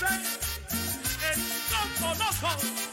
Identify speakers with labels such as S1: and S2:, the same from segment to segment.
S1: dice el loco loco,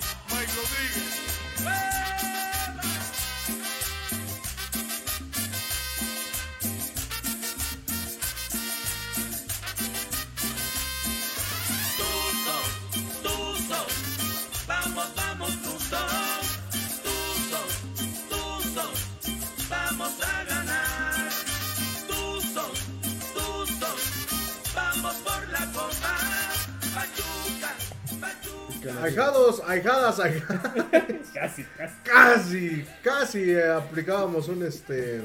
S2: Ahijados, ahijadas, ahijadas.
S3: Casi, casi.
S2: Casi, casi eh, aplicábamos un este.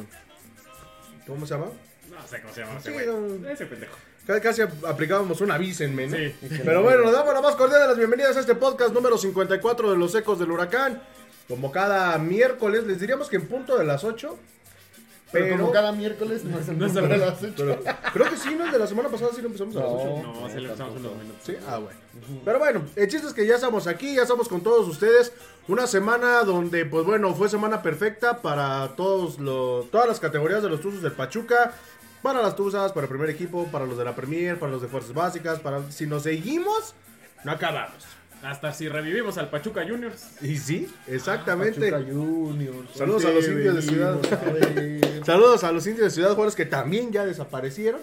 S2: ¿Cómo se llama?
S3: No sé cómo se llama ese
S2: Sí,
S3: güey.
S2: un-
S3: Ese pendejo.
S2: Casi, casi aplicábamos un avísenme, ¿no?
S3: Sí.
S2: Pero bueno, nos damos la más cordial de las bienvenidas a este podcast número 54 de los ecos del huracán. Como cada miércoles, les diríamos que en punto de las 8.
S4: Pero,
S2: Pero,
S4: como cada miércoles no es el
S3: No es
S4: de las ocho.
S2: pero creo que sí, ¿no? El de la semana pasada sí lo empezamos a las 8.
S4: No.
S3: No, se le empezamos unos minutos.
S2: Sí, ah, bueno. Pero bueno, el chiste es que ya estamos aquí, ya estamos con todos ustedes. Una semana donde, pues bueno, fue semana perfecta para todos los, todas las categorías de los Tuzos del Pachuca. Para las Tuzas, para el primer equipo, para los de la Premier, para los de Fuerzas Básicas, para si nos seguimos, no acabamos.
S3: Hasta si revivimos al Pachuca Juniors.
S2: Y sí, exactamente.
S4: Pachuca Juniors.
S2: Saludos a los indios de Ciudad. Saludos a los indios de Ciudad Juárez que también ya desaparecieron.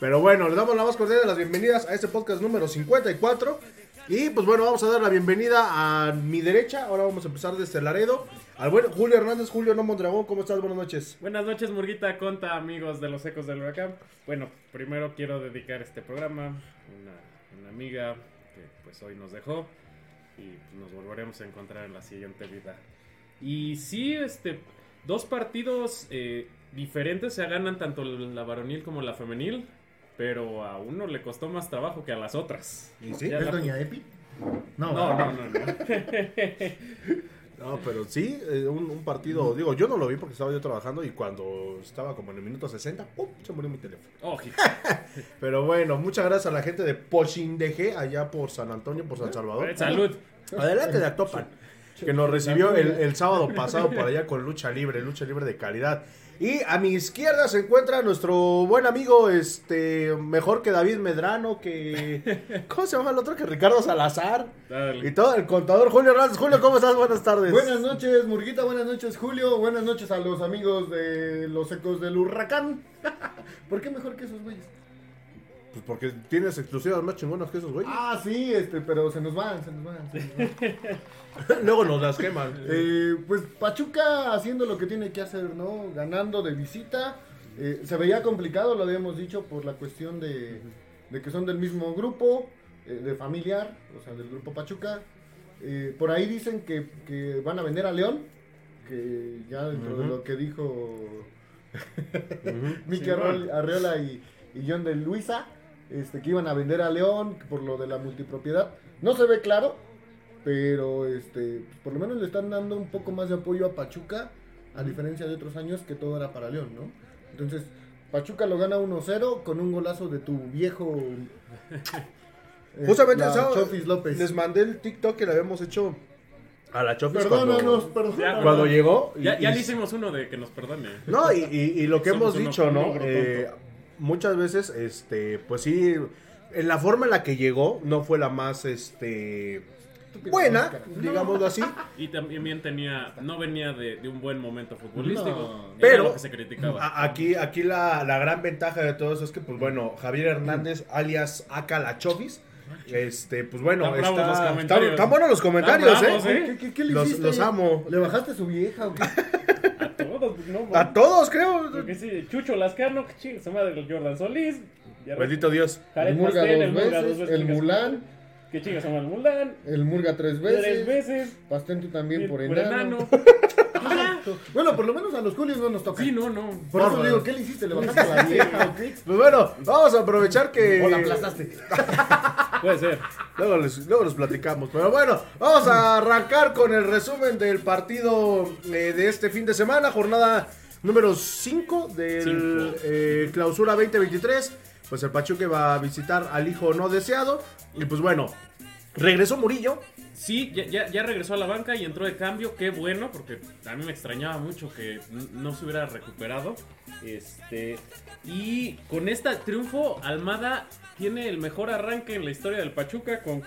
S2: Pero bueno, les damos la más cordial de las bienvenidas a este podcast número 54. Y pues bueno, vamos a dar la bienvenida a mi derecha. Ahora vamos a empezar desde Laredo. Al buen Julio Hernández, Julio No Mondragón. ¿Cómo estás? Buenas noches.
S3: Buenas noches, Murguita, Conta, amigos de los Ecos del Huracán. Bueno, primero quiero dedicar este programa a una, una amiga que pues hoy nos dejó y nos volveremos a encontrar en la siguiente vida. Y sí, este, dos partidos eh, diferentes se ganan tanto la varonil como la femenil, pero a uno le costó más trabajo que a las otras.
S2: ¿Y sí?
S3: Ya
S4: ¿Es
S3: la-
S4: Doña Epi? No,
S3: No, no, no, no.
S2: No, pero sí, eh, un, un partido. Digo, yo no lo vi porque estaba yo trabajando y cuando estaba como en el minuto 60, ¡pum! se murió mi teléfono.
S3: Oh,
S2: Pero bueno, muchas gracias a la gente de Pochindeje, allá por San Antonio, por San Salvador.
S3: salud.
S2: Adelante de Actopan. Que nos recibió el, el sábado pasado por allá con lucha libre, lucha libre de calidad. Y a mi izquierda se encuentra nuestro buen amigo, este, mejor que David Medrano, que... ¿Cómo se llama el otro? Que Ricardo Salazar.
S3: Dale.
S2: Y todo el contador Julio Hernández. Julio, ¿cómo estás? Buenas tardes.
S4: Buenas noches, Murguita. Buenas noches, Julio. Buenas noches a los amigos de los ecos del huracán. ¿Por qué mejor que esos güeyes?
S2: Pues porque tienes exclusivas más chingonas que esos güeyes.
S4: Ah, sí, este, pero se nos van, se nos van. se nos van.
S2: Luego nos las queman.
S4: Eh, pues Pachuca haciendo lo que tiene que hacer, ¿no? Ganando de visita. Eh, se veía complicado, lo habíamos dicho, por la cuestión de, de que son del mismo grupo, eh, de familiar, o sea, del grupo Pachuca. Eh, por ahí dicen que, que van a vender a León, que ya dentro de lo que dijo Miki
S3: Sí,
S4: Arreola,
S3: bueno.
S4: Arreola y, y John de Luisa, este, que iban a vender a León por lo de la multipropiedad. No se ve claro, pero este, pues, por lo menos le están dando un poco más de apoyo a Pachuca, a diferencia de otros años que todo era para León, ¿no? Entonces, Pachuca lo gana 1-0 con un golazo de tu viejo. eh,
S2: Justamente
S4: la
S2: el sábado
S4: Chofis López.
S2: les mandé el TikTok que le habíamos hecho a la Chofis
S4: Perdónanos,
S2: cuando,
S4: perdónanos.
S2: cuando llegó. y-
S3: Ya, ya
S2: y-
S3: le hicimos uno de que nos perdone.
S2: No, y, y- y lo que
S3: Somos
S2: hemos dicho, ¿no? Eh. Muchas veces, este, pues sí, en la forma en la que llegó no fue la más, este, buena, digámoslo así.
S3: Y también tenía, no venía de, de un buen momento futbolístico.
S4: No.
S2: Pero-
S3: lo que se criticaba.
S2: A- Aquí, aquí la, la gran ventaja de todo eso es que, pues bueno, Javier Hernández, alias Aka La Chovis, este, pues bueno,
S3: Están los
S2: está,
S3: comentarios.
S2: los comentarios,
S3: Están bravos,
S2: ¿eh?
S3: ¿eh?
S4: ¿Qué, qué- qué le
S2: Los-
S4: hiciste?
S2: los amo.
S4: ¿Le bajaste a su vieja o qué?
S3: A todos, no,
S2: A todos, creo.
S3: Porque sí, Chucho Lascano, que chingue su madre, el Jordan Solís.
S2: Bendito Dios.
S3: Jared
S4: El Murga
S3: Pastel,
S4: dos
S3: el Murga dos
S4: veces,
S3: veces,
S4: el
S3: chinga su
S4: Mulan.
S3: Que chinga su madre, el Mulan.
S4: El Murga tres veces.
S3: Tres veces.
S4: Pastén tú también por
S3: por
S4: enano. Bueno, por lo menos a los Julios no nos toca.
S3: Sí, no, no.
S4: Por eso digo. ¿qué le hiciste? ¿Le bajaste a la vieja o qué?
S2: Pues bueno, vamos a aprovechar que...
S4: ¿O la aplastaste?
S3: Puede ser.
S2: Luego les, luego los platicamos. Pero bueno, vamos a arrancar con el resumen del partido eh, de este fin de semana. Jornada número 5 del
S3: Cinco.
S2: eh, clausura 2023. Pues el Pachuca va a visitar al hijo no deseado. Y pues bueno, regresó Murillo.
S3: Sí, ya, ya, ya regresó a la banca y entró de cambio. Qué bueno, porque a mí me extrañaba mucho que no se hubiera recuperado. Este Y con este triunfo, Almada tiene el mejor arranque en la historia del Pachuca con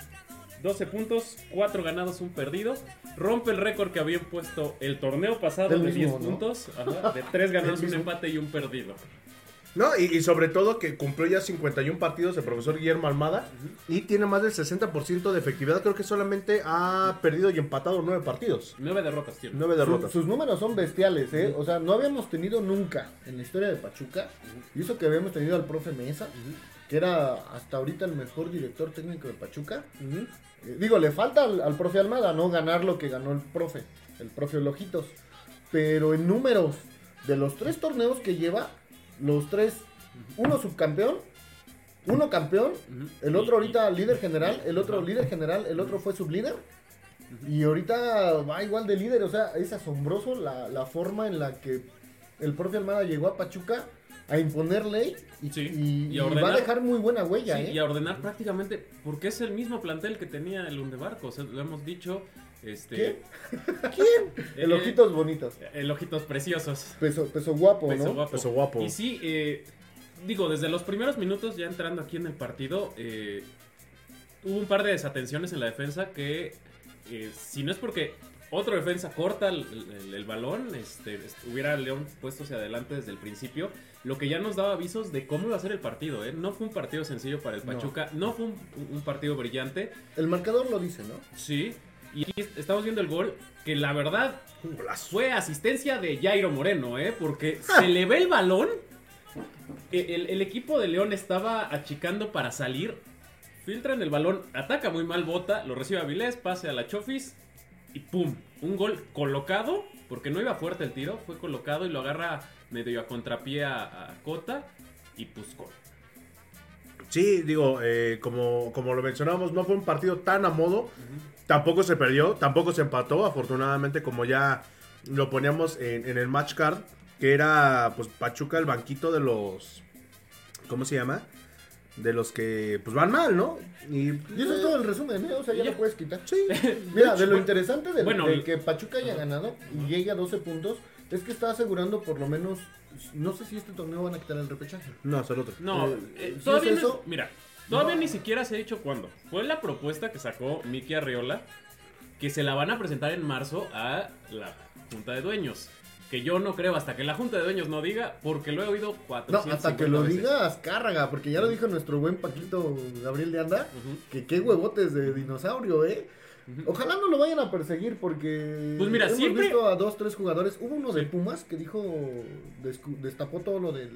S3: 12 puntos, 4 ganados, un perdido. Rompe el récord que había puesto el torneo pasado de
S4: mismo,
S3: 10
S4: ¿no?
S3: puntos, ajá, de 3 ganados, un empate y un perdido.
S2: ¿No? Y, y sobre todo que cumplió ya 51 partidos el profesor Guillermo Almada y tiene más del 60% de efectividad. Creo que solamente ha perdido y empatado 9 partidos.
S3: 9 derrotas tiene.
S2: 9
S4: Su-
S2: derrotas.
S4: sus números son bestiales, ¿eh? O sea, no habíamos tenido nunca en la historia de Pachuca, y eso que habíamos tenido al profe Mesa, que era hasta ahorita el mejor director técnico de Pachuca. Eh, digo, le falta al, al profe Almada, ¿no? Ganar lo que ganó el profe, el profe Lojitos. Pero en números, de los tres torneos que lleva, los tres, uno subcampeón, uno campeón, el otro ahorita líder general, el otro líder general, el otro fue sublíder. Y ahorita va igual de líder, o sea, es asombroso la, la forma en la que el profe Almada llegó a Pachuca a imponer ley y,
S3: Sí,
S4: y-
S3: y
S4: y
S3: a
S4: va a dejar muy buena huella,
S3: Sí,
S4: ¿eh?
S3: y a ordenar prácticamente, porque es el mismo plantel que tenía el Undebarco, o sea, lo hemos dicho. Este,
S4: ¿Qué? ¿Quién? El
S3: eh,
S4: ojitos bonitos.
S3: El ojitos preciosos.
S4: Peso, peso guapo,
S3: Peso
S4: ¿no?
S3: guapo.
S2: Peso guapo.
S3: Y sí, eh, digo, desde los primeros minutos, ya entrando aquí en el partido, eh, hubo un par de desatenciones en la defensa que, eh, si no es porque otro defensa corta el, el- el balón, este, est- hubiera León puesto hacia adelante desde el principio, lo que ya nos daba avisos de cómo iba a ser el partido. ¿eh? No fue un partido sencillo para el
S4: No.
S3: Pachuca, no, fue un, un partido brillante,
S4: El marcador lo dice, ¿no?
S3: sí. Y aquí estamos viendo el gol que la verdad fue asistencia de Jairo Moreno, ¿eh? Porque se le ve el balón. e- El, el equipo de León estaba achicando para salir. Filtran el balón, ataca muy mal Bota, lo recibe Avilés, pase a la Chofis y ¡pum! Un gol colocado, porque no iba fuerte el tiro, fue colocado y lo agarra medio a contrapié a, a Cota y pues gol.
S2: Sí, digo, eh, como, como lo mencionábamos, no fue un partido tan a modo. Tampoco se perdió, tampoco se empató. Afortunadamente, como ya lo poníamos en, en el match card, que era pues Pachuca el banquito de los. ¿Cómo se llama? De los que pues van mal, ¿no? Y,
S4: Y eso es todo el resumen, ¿eh? O sea, ya
S3: Ya.
S4: lo puedes quitar.
S2: Sí.
S4: Mira, de lo interesante de,
S3: bueno,
S4: de que Pachuca haya ganado y llegue a 12 puntos es que está asegurando por lo menos. No sé si este torneo van a quitar el repechaje.
S2: No, es el otro.
S3: No,
S4: Eh,
S3: eh,
S4: ¿sí
S3: todavía
S4: es
S3: no-
S4: eso?
S3: mira, todavía
S4: No.
S3: ni siquiera se ha dicho cuándo. Fue la propuesta que sacó Miki Arriola que se la van a presentar en marzo a la Junta de Dueños. Que yo no creo hasta que la Junta de Dueños no diga, porque lo he oído
S4: No,
S3: 450
S4: hasta que lo
S3: veces.
S4: diga Azcárraga, porque ya lo dijo nuestro buen Paquito Gabriel de Anda, que qué huevotes de dinosaurio, ¿eh? Ojalá no lo vayan a perseguir porque
S3: Pues mira,
S4: hemos
S3: siempre-
S4: visto a dos, tres jugadores. Hubo uno de. Pumas que dijo, destapó todo lo del,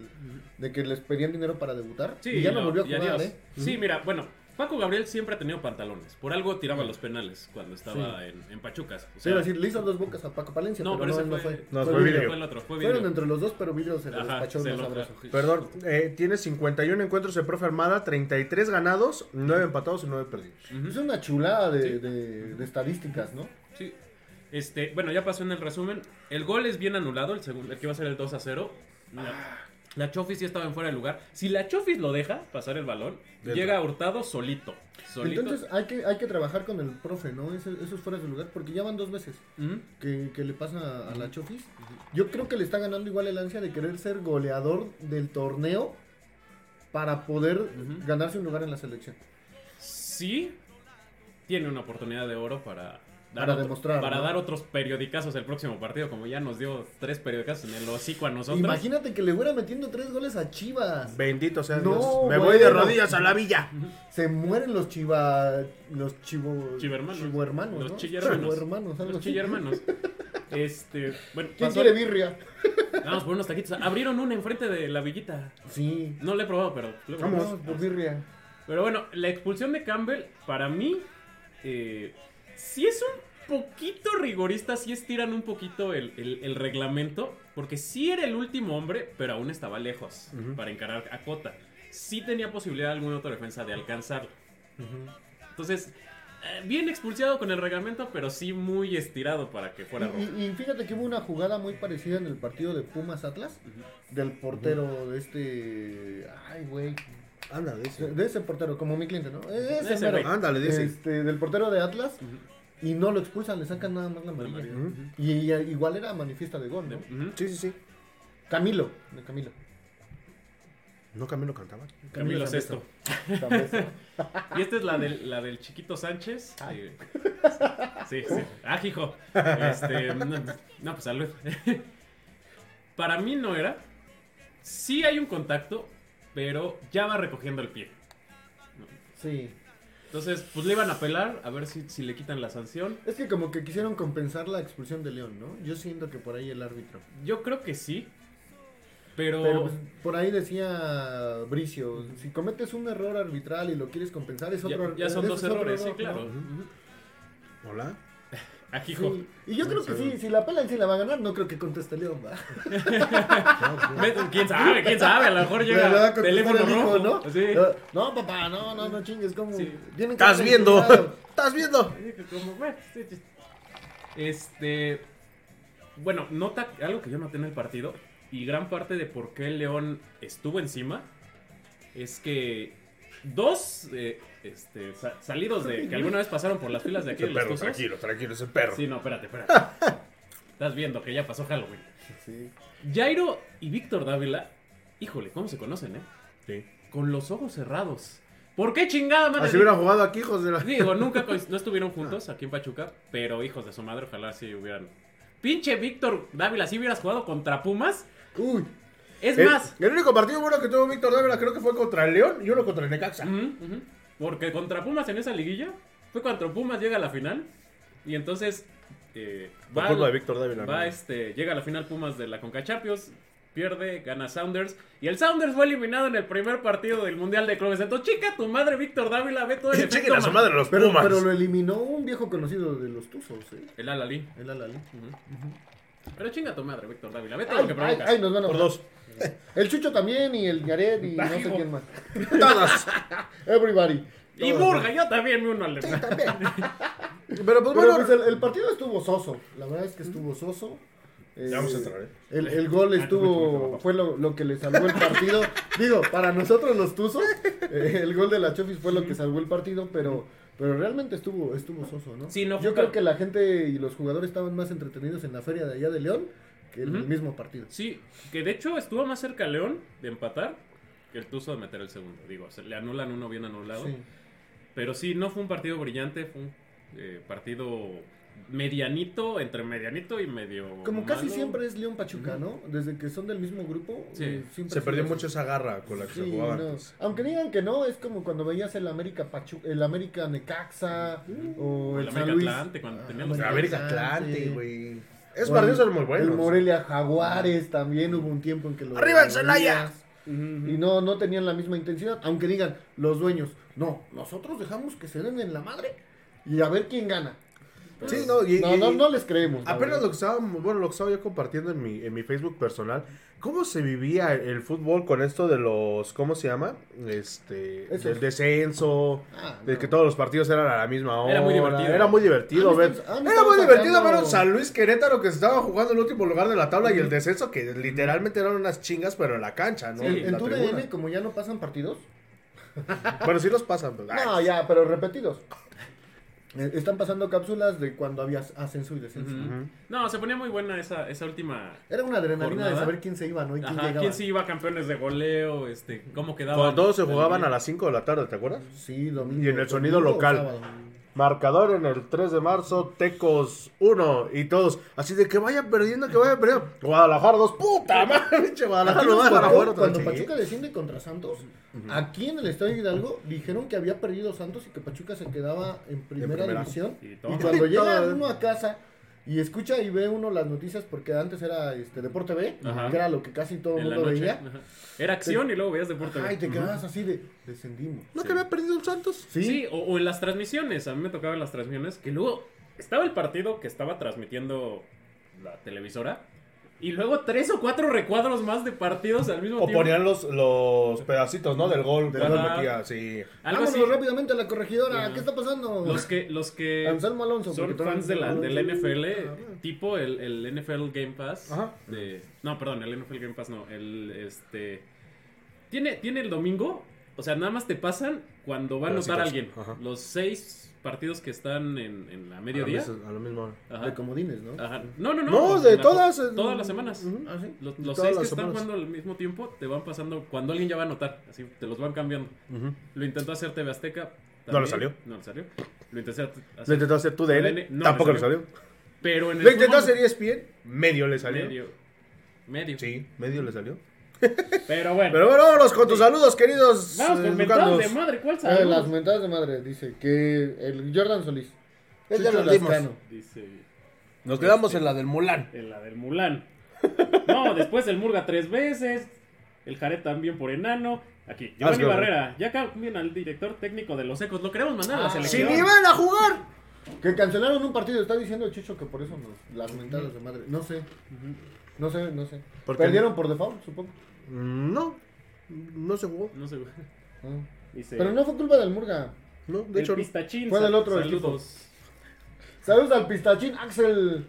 S4: de que les pedían dinero para debutar
S3: Sí,
S4: y ya no,
S3: no,
S4: volvió a jugar. ¿eh?
S3: Sí, mira, bueno, Paco Gabriel siempre ha tenido pantalones. Por algo tiraba los penales cuando estaba en, en Pachucas. O
S4: Se iba a decir, le hizo dos bocas a Paco Palencia,
S3: no,
S4: pero,
S3: pero
S4: no,
S3: ese
S4: él no
S3: fue,
S4: fue.
S2: No,
S4: Fue
S2: fue
S4: Vidrio.
S2: Vidrio.
S3: fue el otro, fue
S4: Fueron
S3: Vidrio.
S4: entre los dos, pero Vidrio se
S3: Ajá,
S4: despachó
S3: se lo trajo.
S2: Perdón, eh, tiene 51 encuentros el profe Armada, 33 ganados, 9 empatados y 9 perdidos.
S3: Ujú.
S4: Es una chulada de,
S3: Sí.
S4: de- de estadísticas, ¿no?
S3: Sí. Este, bueno, ya pasó en el resumen. El gol es bien anulado, el segundo, el que va a ser el 2 a 0. La, la Chofis sí estaba en fuera de lugar. Si la Chofis lo deja pasar el balón,
S2: Dentro.
S3: llega Hurtado solito. Solito.
S4: Entonces hay que, hay que trabajar con el profe, ¿no? Ese- esos fuera de lugar, porque ya van dos veces que, que le pasa a la Chofis. Yo creo que le está ganando igual el ansia de querer ser goleador del torneo para poder ganarse un lugar en la selección.
S3: Sí, tiene una oportunidad de oro para
S4: Para
S3: otro-
S4: demostrar,
S3: para
S4: ¿no?
S3: dar otros periodicazos el próximo partido, como ya nos dio tres periodicazos en el hocico a nosotros.
S4: Imagínate que le fuera metiendo tres goles a Chivas.
S2: Bendito sea
S4: No,
S2: Dios. Me voy de rodillas a la villa.
S4: Se mueren los chiva... Los chivo...
S3: Chivermanos.
S4: chivohermanos,
S3: Los
S4: ¿no?
S3: chillermanos. Los chillermanos. Este, bueno,
S4: ¿Quién
S3: pasó-
S4: quiere birria?
S3: Vamos por unos taquitos. Abrieron una enfrente de la villita.
S4: Sí.
S3: No lo he probado, pero. lo he probado.
S4: Vamos por birria.
S3: Pero bueno, la expulsión de Campbell, para mí, eh, sí es un poquito rigorista, sí estiran un poquito el, el- el reglamento, porque sí era el último hombre, pero aún estaba lejos para encarar a Cota. Sí tenía posibilidad alguna otra defensa de alcanzarlo. Entonces, eh, bien expulsado con el reglamento, pero sí muy estirado para que fuera rojo.
S4: Y, y fíjate que hubo una jugada muy parecida en el partido de Pumas Atlas. Del portero de este. Ay, güey.
S2: Ándale,
S4: De,
S2: ese.
S4: de ese portero, como mi cliente, ¿no? Ese,
S3: Ese.
S2: Ándale, de ese.
S4: Este, del portero de Atlas. Y no lo expulsan, le sacan nada más la amarilla. Y, y igual era manifiesta de gol, ¿no?
S2: Sí, sí, sí.
S4: Camilo, de Camilo.
S2: No Camilo cantaba.
S3: Camilo. Sesto.
S4: Zambeso.
S3: Y esta es la del, la del chiquito Sánchez.
S4: Ay.
S3: Sí, sí. Ah, hijo. Este, no, no, pues salud. Para mí no era. Sí hay un contacto, pero ya va recogiendo el pie.
S4: Sí.
S3: Entonces, pues le iban a pelar a ver si, si le quitan la sanción.
S4: Es que como que quisieron compensar la expulsión de León, ¿no? Yo siento que por ahí el árbitro.
S3: Yo creo que sí. Pero,
S4: Pero pues, por ahí decía Bricio, si cometes un error arbitral y lo quieres compensar es
S3: ya,
S4: otro
S3: ya son
S4: ese
S3: dos errores, sí,
S4: error,
S3: claro.
S4: ¿no?
S3: Ujú.
S2: Hola.
S4: Sí. Y yo creo que sí, si la pelan sí la va a ganar, no creo que conteste León, va.
S3: ¿Quién sabe? ¿Quién sabe? A lo mejor
S4: Le va a
S3: llega teléfono
S4: el hijo,
S3: rojo.
S4: ¿no?
S3: Sí.
S4: No, papá, no, no, no chingues, como
S3: Sí.
S4: tienen que
S2: Estás viendo. Estás viendo.
S3: Este. Bueno, nota algo que yo noté en el partido. Y gran parte de por qué León estuvo encima. Es que dos eh, este, sa- salidos de que alguna vez pasaron por las filas de aquí de
S2: Ese
S3: los
S2: perro,
S3: Tuzos.
S2: tranquilo, tranquilo, ese perro.
S3: Sí, no, espérate, espérate. Estás viendo que ya pasó Halloween.
S4: Sí.
S3: Jairo y Víctor Dávila, híjole, ¿cómo se conocen, eh?
S2: Sí.
S3: Con los ojos cerrados. ¿Por qué chingada madre?
S2: Así hubieran jugado aquí, hijos de la.
S3: Digo, nunca coinc- no estuvieron juntos aquí en Pachuca, pero hijos de su madre, ojalá sí hubieran. Pinche Víctor Dávila, si hubieras jugado contra Pumas.
S4: Uy,
S3: Es
S2: El-
S3: más,
S2: El, único partido bueno que tuvo Víctor Dávila creo que fue contra el León y uno contra el Necaxa.
S3: porque contra Pumas en esa liguilla fue cuando Pumas llega a la final y entonces eh,
S2: Por
S3: va,
S2: culpa de Víctor Dávila.
S3: va,
S2: ¿no?
S3: este, llega a la final Pumas de la Conca Champions, pierde, gana Sounders y el Sounders fue eliminado en el primer partido del Mundial de Clubes. Entonces, chica, tu madre Víctor Dávila, ve todo el efecto
S2: a su
S3: ma-
S2: madre los
S4: pero,
S2: Pumas.
S4: pero lo eliminó un viejo conocido de los Tuzos, ¿eh?
S3: El Alalí.
S4: El Alali.
S3: Pero chinga tu madre, Víctor Dávila, ve todo
S4: Ay,
S3: lo que
S4: ay,
S3: provocas.
S4: ay, nos van a
S2: Por dos.
S4: El Chucho también y el Yared y no sé quién más.
S2: Todas.
S4: Everybody.
S3: Y
S4: Todos.
S3: Murga, yo también me uno al de-
S2: Pero pues
S4: Pero
S2: bueno.
S4: pues el, el partido estuvo soso. La verdad es que estuvo soso. Eh,
S2: Ya vamos a entrar, ¿eh?
S4: El, el gol estuvo. Fue lo, lo que le salvó el partido. Digo, para nosotros los Tuzos, eh, el gol de la Chofis fue lo que salvó el partido, pero. Pero realmente estuvo, estuvo soso, ¿no?
S3: Sí, no
S4: Yo creo que la gente y los jugadores estaban más entretenidos en la feria de allá de León que en el mismo partido.
S3: Sí, que de hecho estuvo más cerca León de empatar que el Tuzo de meter el segundo. Digo, se le anulan uno bien anulado.
S4: Sí.
S3: Pero sí, no fue un partido brillante, fue un eh, partido medianito, entre medianito y medio.
S4: Como casi
S3: malo.
S4: siempre es León Pachuca, ¿no? Desde que son del mismo grupo.
S3: Sí.
S4: eh, siempre
S2: Se perdió
S4: sido
S2: mucho
S4: así.
S2: esa garra con la que se
S4: Sí,
S2: jugaba
S4: no. Aunque digan que no, es como cuando veías el América Pachu el América Necaxa o
S3: El
S4: el San
S3: América
S4: Luis.
S3: Atlante, cuando
S4: Ah,
S3: teníamos-
S2: La América Atlante,
S4: Sí.
S2: güey.
S4: O
S2: partidos eran muy buenos.
S4: El Morelia Jaguares también hubo un tiempo en que lo
S2: ¡Arriba el Celaya!
S4: Y no, no tenían la misma intensidad, aunque digan los dueños, no, nosotros dejamos que se den en la madre y a ver quién gana.
S2: Sí, no, y,
S4: no,
S2: y-
S4: no, no les creemos.
S2: Apenas lo que estaba, bueno, lo que estaba yo compartiendo en mi, en mi Facebook personal, ¿cómo se vivía el fútbol con esto de los, ¿cómo se llama? Este,
S4: Esos.
S2: del descenso,
S4: Ah,
S2: de
S4: no.
S2: que todos los partidos eran a la misma hora.
S3: Era muy divertido.
S2: Era muy divertido
S4: Han
S2: ver.
S4: han
S2: Era muy divertido ver un San Luis Querétaro que se estaba jugando el último lugar de la tabla y el descenso que literalmente eran unas chingas, pero en la cancha, ¿no?
S3: Sí,
S4: En,
S2: En
S4: en
S2: la
S4: tu
S2: tribuna.
S4: DN, como ya no pasan partidos,
S2: Bueno, sí los pasan. ay,
S4: no, ya, pero repetidos. Eh, Están pasando cápsulas de cuando había ascenso y descenso.
S3: No, se ponía muy buena esa, esa última.
S4: Era una adrenalina de saber quién se iba, ¿no? Y quién
S3: Ajá,
S4: llegaba.
S3: quién sí iba a campeones de goleo, este, cómo quedaba.
S2: Cuando todos se jugaban a las 5 de la tarde, ¿te acuerdas?
S4: Sí, domingo.
S2: Y en el sonido local. Marcador en el 3 de marzo, Tecos 1 y todos. Así de que vayan perdiendo, que vayan perdiendo. Guadalajara 2, puta madre, Guadalajara no va a jugar
S4: cuando. Pachuca desciende contra Santos, aquí en el Estadio Hidalgo dijeron que había perdido Santos y que Pachuca se quedaba en primera,
S2: primera.
S4: división.
S3: Y
S4: Y, cuando llega uno a casa y escucha y ve uno las noticias, porque antes era este Deporte B,
S3: Ajá.
S4: que era lo que casi todo el mundo
S3: noche.
S4: veía.
S3: ajá. Era acción y luego veías deporte.
S4: Ajá, y te quedabas así de descendimos.
S2: ¿No
S3: Sí.
S2: que había perdido un Santos?
S4: Sí,
S3: Sí, o, o en las transmisiones. A mí me tocaba en las transmisiones que luego estaba el partido que estaba transmitiendo la televisora. Y luego tres o cuatro recuadros más de partidos al mismo
S2: O
S3: tiempo.
S2: ponían los, los pedacitos, ¿no? Del gol.
S4: Del
S3: gol.
S2: metía, sí.
S4: Vámonos
S3: así.
S4: rápidamente a la corregidora.
S3: Ajá.
S4: ¿Qué está pasando?
S3: Los que, los que
S4: Anselmo Alonso.
S3: son fans de la, del
S4: Alonso.
S3: NFL, tipo el, el NFL Game Pass.
S2: Ajá.
S3: De, no, perdón, el NFL Game Pass no. El, este, tiene, tiene el domingo O sea, nada más te pasan cuando va a anotar alguien.
S2: Ajá.
S3: Los seis partidos que están en, en la
S2: A
S3: mediodía.
S2: la a la misma hora.
S3: Ajá.
S4: De comodines, ¿no?
S3: Ajá. No, no, no.
S2: No, de
S3: La-
S2: todas, eh,
S3: Todas las semanas.
S4: Ah, sí.
S3: Los, los seis que están jugando al mismo tiempo te van pasando cuando alguien ya va a anotar. Así te los van cambiando. Lo intentó hacer TV Azteca.
S2: No le salió.
S3: No le salió. Lo intenté hacer.
S2: Lo intentó hacer tu DN,
S3: DN, no
S2: tampoco
S3: le
S2: le salió.
S3: Pero en el
S2: Lo intentó
S3: fútbol-
S2: hacer ESPN, medio le salió.
S3: Medio. Medio.
S2: Sí, medio le salió.
S3: Pero bueno.
S2: Pero bueno, vámonos con tus saludos, queridos.
S3: Vamos
S2: eh,
S3: con mentadas
S2: educandos.
S3: de madre. ¿Cuál
S4: Eh,
S3: salud?
S4: las mentadas de madre, dice que el Jordan Solís.
S2: Ya las dimos.
S4: Lascano.
S3: Dice.
S2: Nos quedamos en la del Mulan.
S3: En la del Mulan. No, después el Murga tres veces. El Jared también por enano. Aquí,
S2: Ah,
S3: Giovanni
S2: que-
S3: Barrera. Ya cambian al director técnico de los ecos. Lo queremos mandar a la
S4: Ah,
S2: ¡Si
S3: selección.
S2: ni van a jugar!
S4: Que cancelaron un partido. Está diciendo Chicho que por eso nos, las mentadas de madre. No sé. No sé, no sé. Perdieron por default, supongo.
S2: No, no se jugó.
S3: No sé. güey.
S4: Ah.
S3: Dice.
S4: Pero no fue culpa del Murga.
S2: No, de
S3: el
S2: hecho,
S3: pistachín.
S4: Fue del otro
S3: Saludos.
S4: Saludos al pistachín Axel.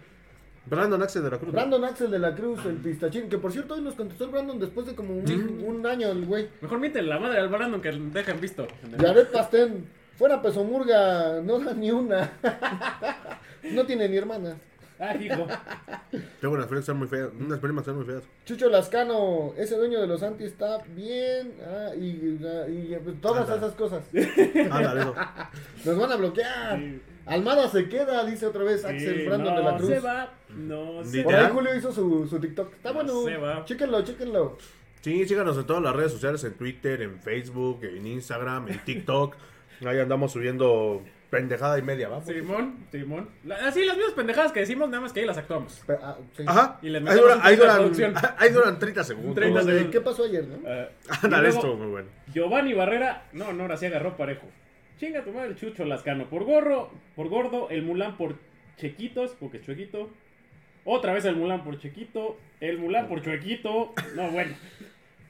S2: Brandon Axel de la Cruz.
S4: Brandon Axel de la Cruz, el pistachín. Que por cierto, hoy nos contestó el Brandon después de como un, un año el güey.
S3: Mejor mienten la madre al Brandon que dejan visto.
S4: Jared Pastén. Fuera peso Murga. No da ni una. no tiene ni hermana.
S3: Ah, hijo.
S2: Tengo unas están muy feas. Unas primas que están muy feas.
S4: Chucho Lascano, ese dueño de los Santi está bien. Ah, y, ah, y, pues, todas
S2: Anda.
S4: esas cosas.
S2: Ándale, eso.
S4: Nos van a bloquear.
S3: Sí.
S4: Almada se queda, dice otra vez Axel
S3: Sí,
S4: Brandon
S3: no,
S4: de la Cruz.
S3: se va. No se
S4: Por ahí Julio hizo su, su TikTok. Está
S3: No
S4: bueno.
S3: se va.
S4: Chéquenlo, chéquenlo.
S2: Sí, síganos en todas las redes sociales, en Twitter, en Facebook, en Instagram, en TikTok. Ahí andamos subiendo pendejada y media, ¿va?
S3: Simón, Simón. La- así las mismas pendejadas que decimos, nada más que ahí las actuamos.
S4: Pe- ah, sí.
S2: Ajá.
S3: Y les
S2: ahí,
S3: metemos
S2: duran,
S3: un
S2: ahí,
S3: poquito de
S2: duran,
S3: producción.
S2: ahí duran 30 segundos.
S3: 30
S4: Como de,
S3: segundos.
S4: ¿Qué pasó ayer, no?
S3: Ah,
S2: Ándale,
S3: y luego,
S2: esto muy bueno.
S3: Giovanni Barrera, no, no, ahora sí agarró parejo. Chinga tu madre el Chucho Lascano por gorro, por gordo, el Mulan por chequitos, porque es chuequito. Otra vez el Mulan por chequito, el Mulan por chuequito. No, bueno.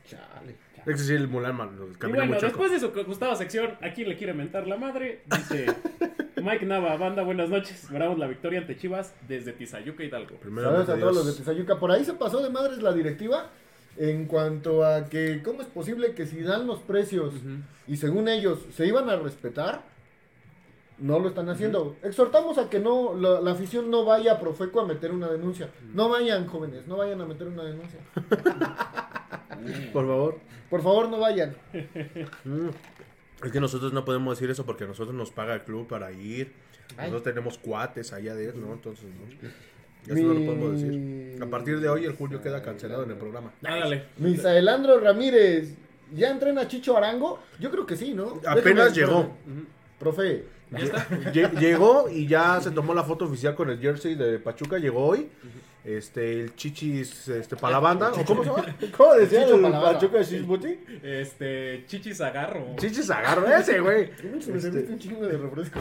S4: Chale.
S2: Es decir, el Mulan man,
S3: Y
S2: camina
S3: bueno, después de su gustada sección, ¿a quién le quiere mentar la madre? Dice Mike Nava, banda, buenas noches. Esperamos la victoria ante Chivas desde Tizayuca, Hidalgo.
S2: Primero,
S4: Saludos a todos los de Tizayuca. Por ahí se pasó de madres la directiva en cuanto a que cómo es posible que si dan los precios y según ellos se iban a respetar, no lo están haciendo. Exhortamos a que no la, la afición no vaya a Profeco a meter una denuncia. No vayan, jóvenes, no vayan a meter una denuncia.
S2: Por favor.
S4: Por favor, no vayan.
S2: Mm. Es que nosotros no podemos decir eso porque a nosotros nos paga el club para ir.
S4: Ay.
S2: Nosotros tenemos cuates allá de él, ¿no? Entonces, ¿no? Eso no lo podemos decir. A partir de hoy, el Julio queda cancelado en el programa.
S3: Ah, dale.
S4: Misaelandro Ramírez, ¿ya entrena Chicho Arango? Yo creo que sí, ¿no?
S2: Apenas
S4: Déjame-
S2: llegó.
S4: Profe,
S3: Ya está.
S2: Lle- Llegó y ya se tomó la foto oficial con el jersey de Pachuca. Llegó hoy. Este, el chichis este, para la banda. ¿O cómo se llama? ¿Cómo decía el
S4: banda.
S2: Pachuca Shisbuti?
S3: Este, Chichis Agarro.
S2: Chichis agarro ese, güey.
S4: se me
S2: Este,
S4: serviste un chingo de refresco.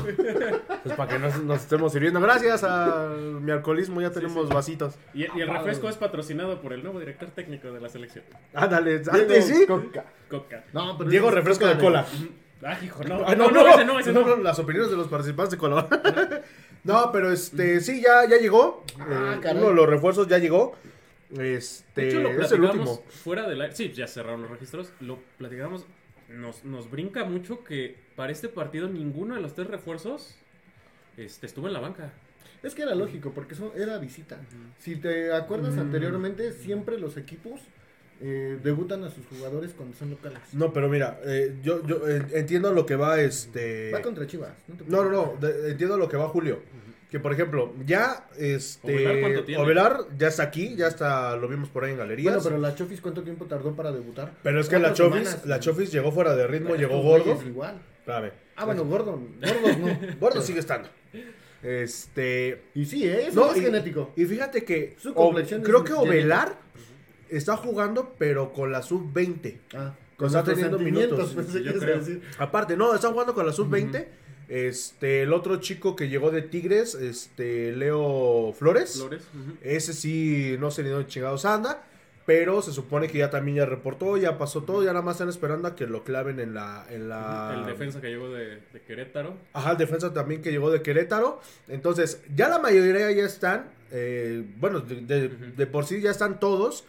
S2: pues para que nos, nos estemos sirviendo. Gracias a mi alcoholismo ya tenemos vasitos.
S3: Y, y el refresco es patrocinado por el nuevo director técnico de la selección,
S2: Ándale, antes sí.
S4: Coca.
S3: Coca.
S4: No, pero
S2: Diego refresco de cola.
S3: Ah, hijo, no.
S2: Ah,
S3: no, no, ese no, ese no.
S2: las opiniones de los participantes de color. No, pero este, sí, ya, ya llegó.
S4: Ah,
S2: Eh, uno de los refuerzos ya llegó. Este,
S3: De hecho, lo
S2: es el
S3: platicamos
S2: último.
S3: fuera del aire. Sí, ya cerraron los registros. Lo platicamos. Nos, nos brinca mucho que para este partido ninguno de los tres refuerzos este, estuvo en la banca.
S4: Es que era lógico, porque eso era visita. Si te acuerdas
S2: Mm.
S4: anteriormente, siempre los equipos eh, debutan a sus jugadores cuando son locales.
S2: No, pero mira, eh, yo, yo eh, entiendo lo que va este.
S4: Va contra Chivas. No, te
S2: No, no,
S4: preocupes.
S2: no, de- entiendo lo que va Julio. Que por ejemplo, ya este
S3: Ovelar,
S2: ya está aquí, ya está, lo vimos por ahí en galerías.
S4: Bueno, pero la Chofis, ¿cuánto tiempo tardó para debutar?
S2: Pero es que la Chofis,
S4: semanas.
S2: la Chofis llegó fuera de ritmo, llegó gordo.
S4: Igual.
S2: Espérame.
S4: Ah, bueno, gordo. Gordos no.
S2: Gordo sigue estando. Este.
S4: Y sí, ¿eh? Eso
S2: No,
S4: es
S2: y-
S4: genético.
S2: Y fíjate que
S4: Su
S2: o-
S4: complexión es
S2: creo que
S4: genética.
S2: Ovelar está jugando, pero con la sub-20.
S4: Ah,
S2: está teniendo minutos,
S4: pensé que
S3: creo.
S4: decir.
S2: Aparte, no, está jugando con la sub-20. Este, el otro chico que llegó de Tigres, este, Leo Flores. Ese sí, no sé ni dónde chingados anda. Pero se supone que ya también ya reportó, ya pasó todo, ya nada más están esperando a que lo claven en la... En la...
S3: El defensa que llegó de, de Querétaro.
S2: Ajá, el defensa también que llegó de Querétaro. Entonces, ya la mayoría ya están. eh, bueno, de, de- de por sí ya están todos.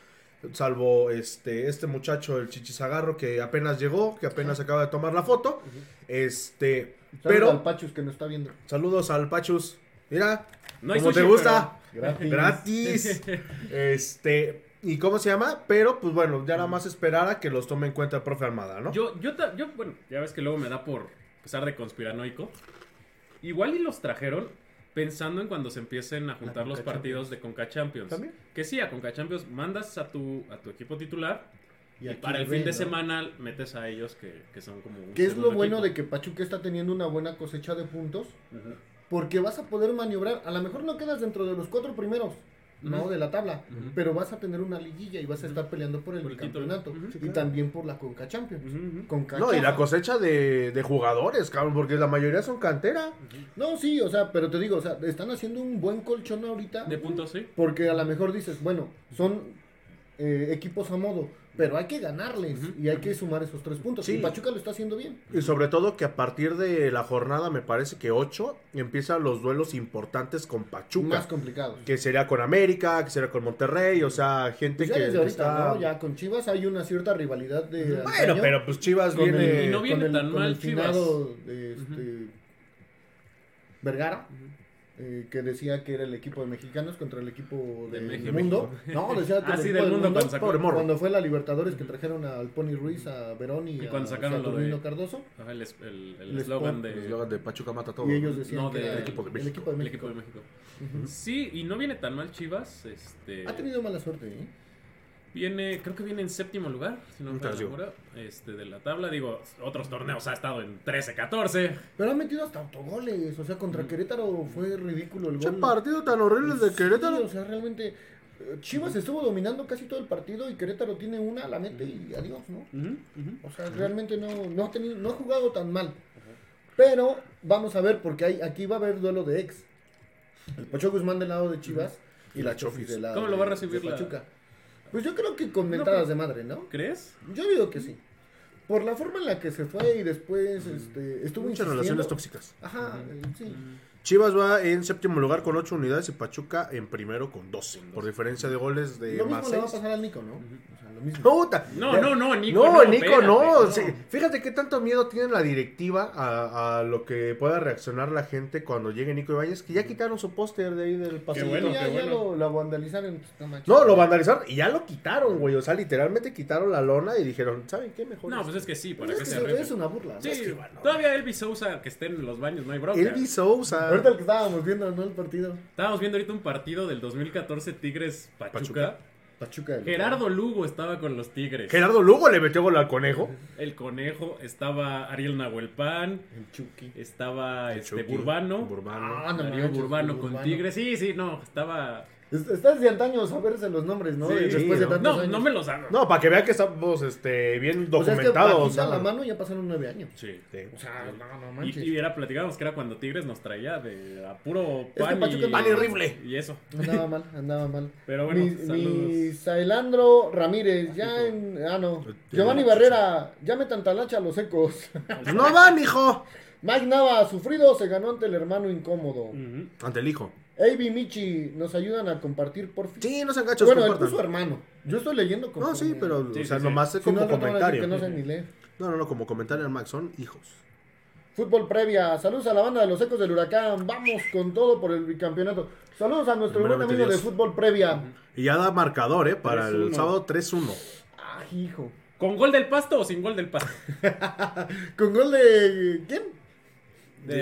S2: Salvo este, este muchacho, el Chichizagarro, que apenas llegó, que apenas acaba de tomar la foto. Este,
S4: Saludos
S2: pero
S4: al Pachus que nos está viendo.
S2: saludos al Pachus. Mira,
S3: No hay
S2: como te gusta,
S4: Gratis.
S2: gratis. este, ¿y cómo se llama? Pero, pues bueno, ya nada más esperar a que los tome en cuenta el profe Armada, ¿no?
S3: Yo, yo, bueno, ya ves que luego me da por pesar de conspiranoico. Igual y los trajeron pensando en cuando se empiecen a juntar los partidos de Conca Champions.
S2: ¿También?
S3: Que sí, a Conca Champions mandas a tu, a tu equipo titular y, para el
S4: ven,
S3: fin de
S4: ¿no?
S3: semana metes a ellos que, que son como un
S4: Que es lo bueno de que Pachuca está teniendo una buena cosecha de puntos. Porque vas a poder maniobrar. A lo mejor no quedas dentro de los cuatro primeros. ¿No? De la tabla. Pero vas a tener una liguilla y vas a estar peleando por el,
S3: Por el
S4: campeonato. Y
S2: claro.
S4: también por la Conca Champions. Conca
S2: No, y la cosecha de, de jugadores, cabrón, porque la mayoría son cantera.
S4: No, sí, o sea, pero te digo, o sea, están haciendo un buen colchón ahorita.
S3: De puntos, sí.
S4: Porque a lo mejor dices, bueno, son eh, equipos a modo, pero hay que ganarles y hay que sumar esos tres puntos.
S2: Sí.
S4: Y Pachuca lo está haciendo bien.
S2: Y sobre todo que a partir de la jornada, me parece que 8, empiezan los duelos importantes con Pachuca.
S4: Más complicados.
S2: Que sería con América, que sería con Monterrey, o sea, gente
S4: Pues ya
S2: que,
S4: desde ahorita,
S2: está...
S4: ¿no? Ya con Chivas hay una cierta rivalidad de.
S2: Bueno,
S4: antaño
S2: pero pues Chivas
S4: con
S2: viene...
S4: el,
S3: Y no viene
S4: con el-
S3: tan
S4: con
S3: mal
S4: el finado de este, Vergara. Eh, que decía que era el equipo de mexicanos contra el equipo
S3: De
S4: del
S3: México.
S4: mundo. No, decía que
S3: Ah,
S4: el
S3: sí, del mundo cuando sacó-
S2: Pobre morro.
S4: Cuando fue la Libertadores que trajeron al Pony Ruiz, a Verón y,
S3: Y
S4: a
S3: cuando sacaron lo de-
S4: Cardoso.
S3: Ajá, el es- el el
S4: El
S3: eslogan de...
S2: El eslogan de Pachuca mata todo.
S4: Y ellos decían
S3: No,
S4: que
S3: del
S4: era
S3: equipo de
S4: el
S2: México.
S4: equipo de
S3: El
S4: México.
S3: equipo de México.
S4: Ujú.
S3: Sí, y no viene tan mal Chivas. Este,
S4: Ha tenido mala suerte, ¿eh?
S3: Viene, creo que viene en séptimo lugar, si no me la memoria, este, de la tabla. Digo, otros torneos ha estado en 13, 14.
S4: Pero ha metido hasta autogoles. O sea, contra
S3: Mm.
S4: Querétaro fue ridículo el gol.
S2: partido tan horrible de
S4: Sí,
S2: Querétaro.
S4: o sea, realmente. eh, Chivas estuvo dominando casi todo el partido y Querétaro tiene una, la mete y adiós, ¿no? O sea, realmente no, no, ha tenido, no ha jugado tan mal. Pero vamos a ver, porque hay, aquí va a haber duelo de ex. El Pocho Guzmán del lado de Chivas y la Chofis del lado
S3: ¿Cómo lo va a recibir
S4: de
S3: la-
S4: Pachuca. Pues yo creo que con mentadas de madre, ¿no?
S3: ¿Crees?
S4: Yo digo que sí. Por la forma en la que se fue y después este, estuvo
S2: Muchas
S4: insistiendo.
S2: relaciones tóxicas.
S4: Ajá, sí.
S2: Chivas va en séptimo lugar con 8 unidades y Pachuca en primero con 12. Por diferencia de goles de
S4: Lo mismo
S2: más
S4: le va a
S2: 6.
S4: pasar al Nico, ¿no? O sea, lo mismo.
S2: Puta.
S3: No,
S2: Ya-
S3: no, no, Nico.
S2: No,
S3: no,
S2: Nico,
S3: espérate,
S2: no. Sí, Fíjate qué tanto miedo tiene la directiva a, a lo que pueda reaccionar la gente cuando llegue Nico Ibáñez, que ya quitaron su póster de ahí del pasillo.
S3: bueno,
S4: ya,
S3: qué
S4: ya
S3: bueno.
S4: lo, lo vandalizaron. pues, no manches.
S2: No, lo vandalizaron y ya lo quitaron, güey. O sea, literalmente quitaron la lona y dijeron, ¿saben qué? Mejor.
S3: No,
S2: esto".
S3: pues es que sí,
S4: Pues
S3: para
S4: es
S3: que
S4: que
S3: se
S4: es,
S3: arregle.
S4: es una burla. ¿no?
S3: Sí,
S2: Es que bueno.
S3: todavía Elvis Sousa que esté en los baños, no hay bronca.
S2: Elvis Sousa.
S4: Ahorita el que estábamos viendo, ¿no? El partido.
S3: Estábamos viendo ahorita un partido del 2014 Tigres Pachuca.
S2: Pachuca.
S4: Pachuca.
S3: Gerardo Lugo estaba con los Tigres.
S2: Gerardo Lugo le metió gol al conejo.
S3: El conejo, estaba Ariel Nahuelpan,
S4: El Chucky.
S3: estaba este
S2: Chucky,
S3: Burbano.
S2: Burbano.
S4: Ah, no
S3: Darío Burbano con
S4: Burbano.
S3: Tigres. Sí, sí, no, estaba.
S4: Es- Estás de antaño saberse los nombres, ¿no?
S3: Sí,
S4: De-
S2: sí,
S4: Después de
S2: ¿no?
S4: tantos
S3: No,
S4: años.
S3: no me los dan.
S2: No, para que vean que estamos este, bien
S4: O sea, es que
S2: documentados.
S4: la mano ya pasaron nueve años.
S3: Sí.
S2: Sí.
S4: O sea, no, no
S3: Y,
S4: manches.
S3: y era, platicábamos que era cuando Tigres nos traía de a puro pan y,
S2: Pan y rifle.
S3: y eso.
S4: Andaba mal, andaba mal.
S3: Pero bueno,
S4: mi,
S3: saludos.
S4: mi Sailandro Ramírez, ya en. Ah, no.
S2: El-
S4: Giovanni
S2: el-
S4: Barrera, llame tantalacha a los ecos.
S2: Pues no va, mijo.
S4: Mike Nava, sufrido, se ganó ante el hermano incómodo.
S2: Ante el hijo.
S4: AB Michi, nos ayudan a compartir por fin.
S2: Sí, no se enganchos.
S4: bueno, él puso hermano. Yo estoy leyendo como.
S2: No, sí, pero
S3: Sí,
S2: o sea,
S3: sí, sí.
S2: nomás es
S4: Si no,
S2: como
S4: van a decir
S2: comentario.
S4: que no sé ni leer.
S2: No, no, no, como comentario al Max, son hijos.
S4: Fútbol previa. Saludos a la banda de los ecos del huracán. Vamos con todo por el bicampeonato. Saludos a nuestro buen
S2: Primeramente
S4: amigo de
S2: Dios.
S4: fútbol previa.
S2: Y ya da marcador, ¿eh? Para el
S3: 3-1.
S2: sábado 3-1.
S4: Ah, hijo.
S3: ¿Con gol del pasto o sin gol del pasto?
S4: Con gol de. ¿Quién?
S3: De,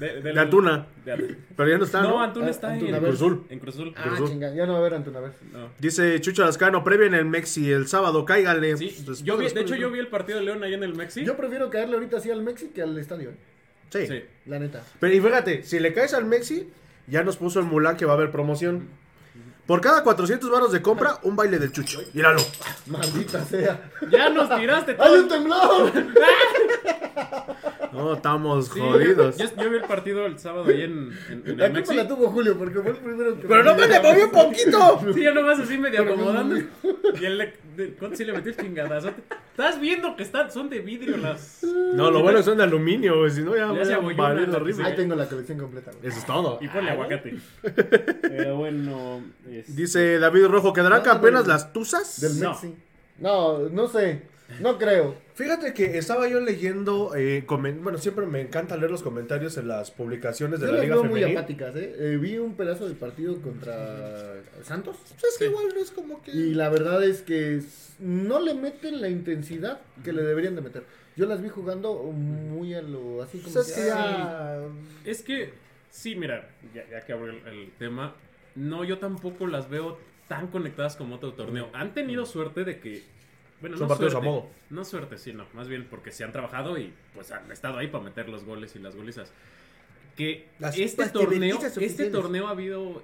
S3: de, del-
S2: De Antuna.
S3: de-
S2: Pero ya no está,
S3: no,
S2: ¿no?
S3: Antuna está
S4: Antuna,
S3: en
S4: a ver.
S2: Cruzul.
S3: En Cruzul.
S4: Ah,
S2: Cruzul.
S4: chinga. Ya no va a haber Antuna, a ver.
S3: No.
S2: Dice Chucho Lascano, previa en el Mexi el sábado, cáiganle.
S3: Sí,
S2: Pues, después
S3: yo vi, de hecho yo vi el partido de León ahí en el Mexi.
S4: Yo prefiero caerle ahorita así al México que al estadio. ¿eh?
S2: Sí.
S3: Sí.
S4: La neta.
S2: Pero y fíjate, si le caes al Mexi, ya nos puso el Mulan que va a haber promoción. Por cada 400 varos de compra, un baile del Chucho. Míralo.
S4: Maldita sea.
S3: Ya nos tiraste
S4: ¡Hay
S3: todo.
S4: un temblor!
S2: No, estamos
S3: Sí,
S2: jodidos.
S3: Yo, yo vi el partido el sábado ahí en, en, en
S4: La
S3: el Mexi.
S4: la tuvo Julio porque fue el primero que.
S2: Pero no me le moví un poquito.
S3: Sí, yo nomás así medio
S4: no
S3: acomodando. Y él le. ¿Cuánto sí le metió el chingadazote? Estás viendo que están, son de vidrio las.
S2: No, lo bueno es son de aluminio, güey. Si no, ya valió
S3: la
S2: horrible.
S4: Ahí tengo la colección completa. güey.
S2: Eso es todo.
S3: Y ponle aguacate. Pero bueno. este,
S2: Dice David Rojo, ¿quedarán
S4: No,
S2: campeonas
S4: del-
S2: las tuzas?
S4: Del
S3: No.
S4: Mexi. No, no sé. No creo.
S2: Fíjate que estaba yo leyendo, eh, comen- bueno, siempre me encanta leer los comentarios en las publicaciones de
S4: Yo
S2: la
S4: las
S2: Liga
S4: veo muy
S2: Femenil.
S4: apáticas, ¿eh? Eh, Vi un pedazo del partido contra Santos.
S2: Pues es que igual no es como que...
S4: Y la verdad es que no le meten la intensidad que le deberían de meter. Yo las vi jugando muy a lo así como
S2: es
S4: que,
S2: que
S4: ah,
S2: ya...
S3: Es que, sí, mira, ya, ya que abro el, el tema, no, yo tampoco las veo tan conectadas como otro torneo. Han tenido suerte de que. Bueno,
S2: Son
S3: no
S2: partidos
S3: suerte,
S2: a modo.
S3: No suerte, sí, no. Más bien porque se han trabajado y pues han estado ahí para meter los goles y las golizas. Que
S2: Las
S3: este
S2: pasteleritas
S3: torneo, este torneo ha habido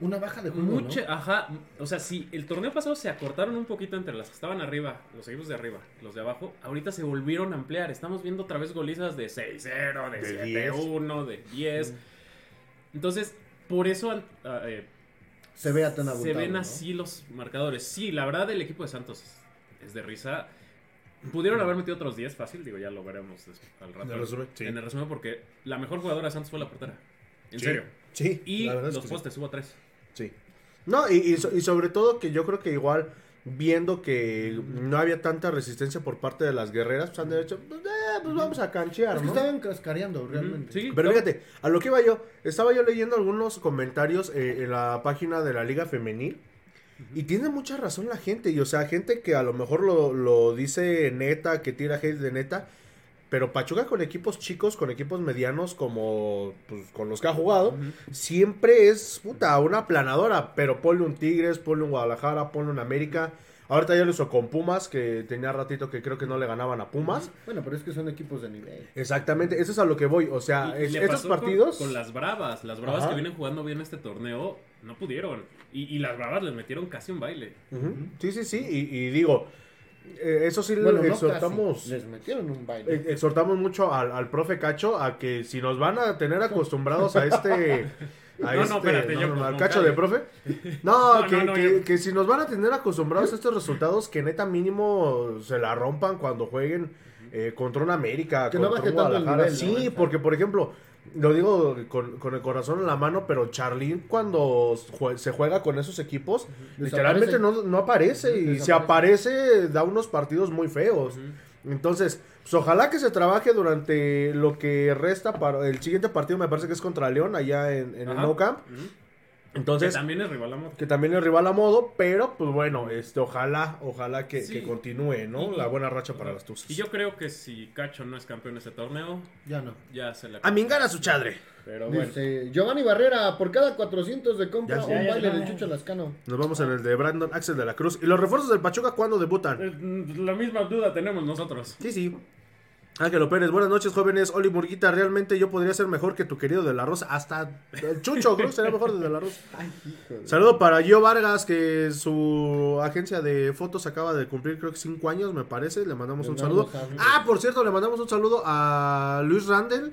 S4: una baja de juego,
S3: mucha,
S4: ¿no?
S3: ajá, o sea, si el torneo pasado se acortaron un poquito entre las que estaban arriba, los equipos de arriba, los de abajo, ahorita se volvieron a ampliar. Estamos viendo otra vez golizas de 6-0, de,
S2: De
S3: 7-1, de 10. Entonces, por eso ah, eh,
S4: Se vea tan
S3: se
S4: abultado,
S3: ven
S4: ¿no?
S3: así los marcadores. Sí, la verdad, el equipo de Santos es de risa. Pudieron haber metido otros 10 fácil, digo, ya lo veremos al rato.
S2: En el resumen, sí.
S3: En el resumen, porque la mejor jugadora de Santos fue la portera. En
S2: Sí,
S3: serio.
S2: Sí,
S3: Y
S2: la verdad es
S3: los
S2: que sí.
S3: postes, hubo tres.
S2: Sí. No, y, y so- y sobre todo que yo creo que igual, viendo que no había tanta resistencia por parte de las guerreras, pues han de hecho, pues, eh, pues vamos a canchear,
S4: Es que
S2: ¿no?
S4: estaban cascareando realmente.
S3: Sí,
S2: Pero fíjate, a lo que iba yo, estaba yo leyendo algunos comentarios eh, en la página de la Liga Femenil. Y tiene mucha razón la gente, y o sea, gente que a lo mejor lo, lo dice neta, que tira hate de neta, pero Pachuca con equipos chicos, con equipos medianos, como pues, con los que ha jugado, siempre es puta, una aplanadora, pero ponle un Tigres, ponle un Guadalajara, ponle un América. Ahorita ya lo hizo con Pumas, que tenía ratito que creo que no le ganaban a Pumas.
S4: Bueno, pero es que son equipos de nivel.
S2: Exactamente, eso es a lo que voy. O sea,
S3: Y-
S2: es- estos
S3: con-
S2: partidos.
S3: Con, las bravas. Las bravas
S2: Ajá.
S3: que vienen jugando bien este torneo no pudieron. Y, y las bravas les metieron casi un baile.
S2: Sí, sí, sí. Y, y digo, eh, eso sí
S4: Bueno,
S2: le
S4: no
S2: exhortamos.
S4: casi. Les metieron un baile.
S2: eh, Exhortamos mucho al, al profe Cacho a que si nos van a tener acostumbrados a este. A
S3: No, no,
S2: este,
S3: espérate,
S2: no,
S3: yo
S2: cacho de profe. No,
S3: No,
S2: que,
S3: no, no,
S2: que-
S3: yo-
S2: que si nos van a tener acostumbrados a estos resultados, que neta mínimo se la rompan cuando jueguen eh, contra un América,
S4: Que
S2: contra un Guadalajara.
S4: nivel, ¿no?
S2: sí, porque por ejemplo, lo digo con, con el corazón en la mano, pero Charlín cuando jue- se juega con esos equipos, literalmente no, no aparece. Y si aparece, da unos partidos muy feos. Entonces, pues ojalá que se trabaje durante lo que resta para el siguiente partido, me parece que es contra León, allá en, en el. No Camp. Entonces,
S3: que también es rival amor.
S2: que también es rival a modo, pero pues bueno, este, ojalá, ojalá que,
S3: Sí.
S2: que continúe, ¿no?
S3: Y-
S2: La buena racha para las Tuzas.
S3: Y yo creo que si Cacho no es campeón de este torneo,
S4: Ya no.
S3: ya se le
S2: A a su chadre.
S3: Pero bueno.
S4: Dice Giovanni Barrera, por cada 400 de compra,
S2: Ya,
S4: un
S3: ya,
S4: baile
S3: ya,
S4: del
S3: ya.
S4: Chucho Lascano.
S2: Nos vamos en el de Brandon Axel de la Cruz. ¿Y los refuerzos del Pachuca cuándo debutan?
S3: Eh, La misma duda tenemos nosotros.
S2: Sí, sí. Ángelo Pérez, buenas noches, jóvenes. Oli Murguita, realmente yo podría ser mejor que tu querido de la Rosa. Hasta el Chucho, creo que sería mejor de la Rosa.
S4: Ay, hijo de-
S2: Saludo para Gio Vargas, que su agencia de fotos acaba de cumplir, creo que cinco años, me parece. Le mandamos
S4: Le
S2: un saludo.
S4: saludos.
S2: Ah, por cierto, le mandamos un saludo a Luis Randel,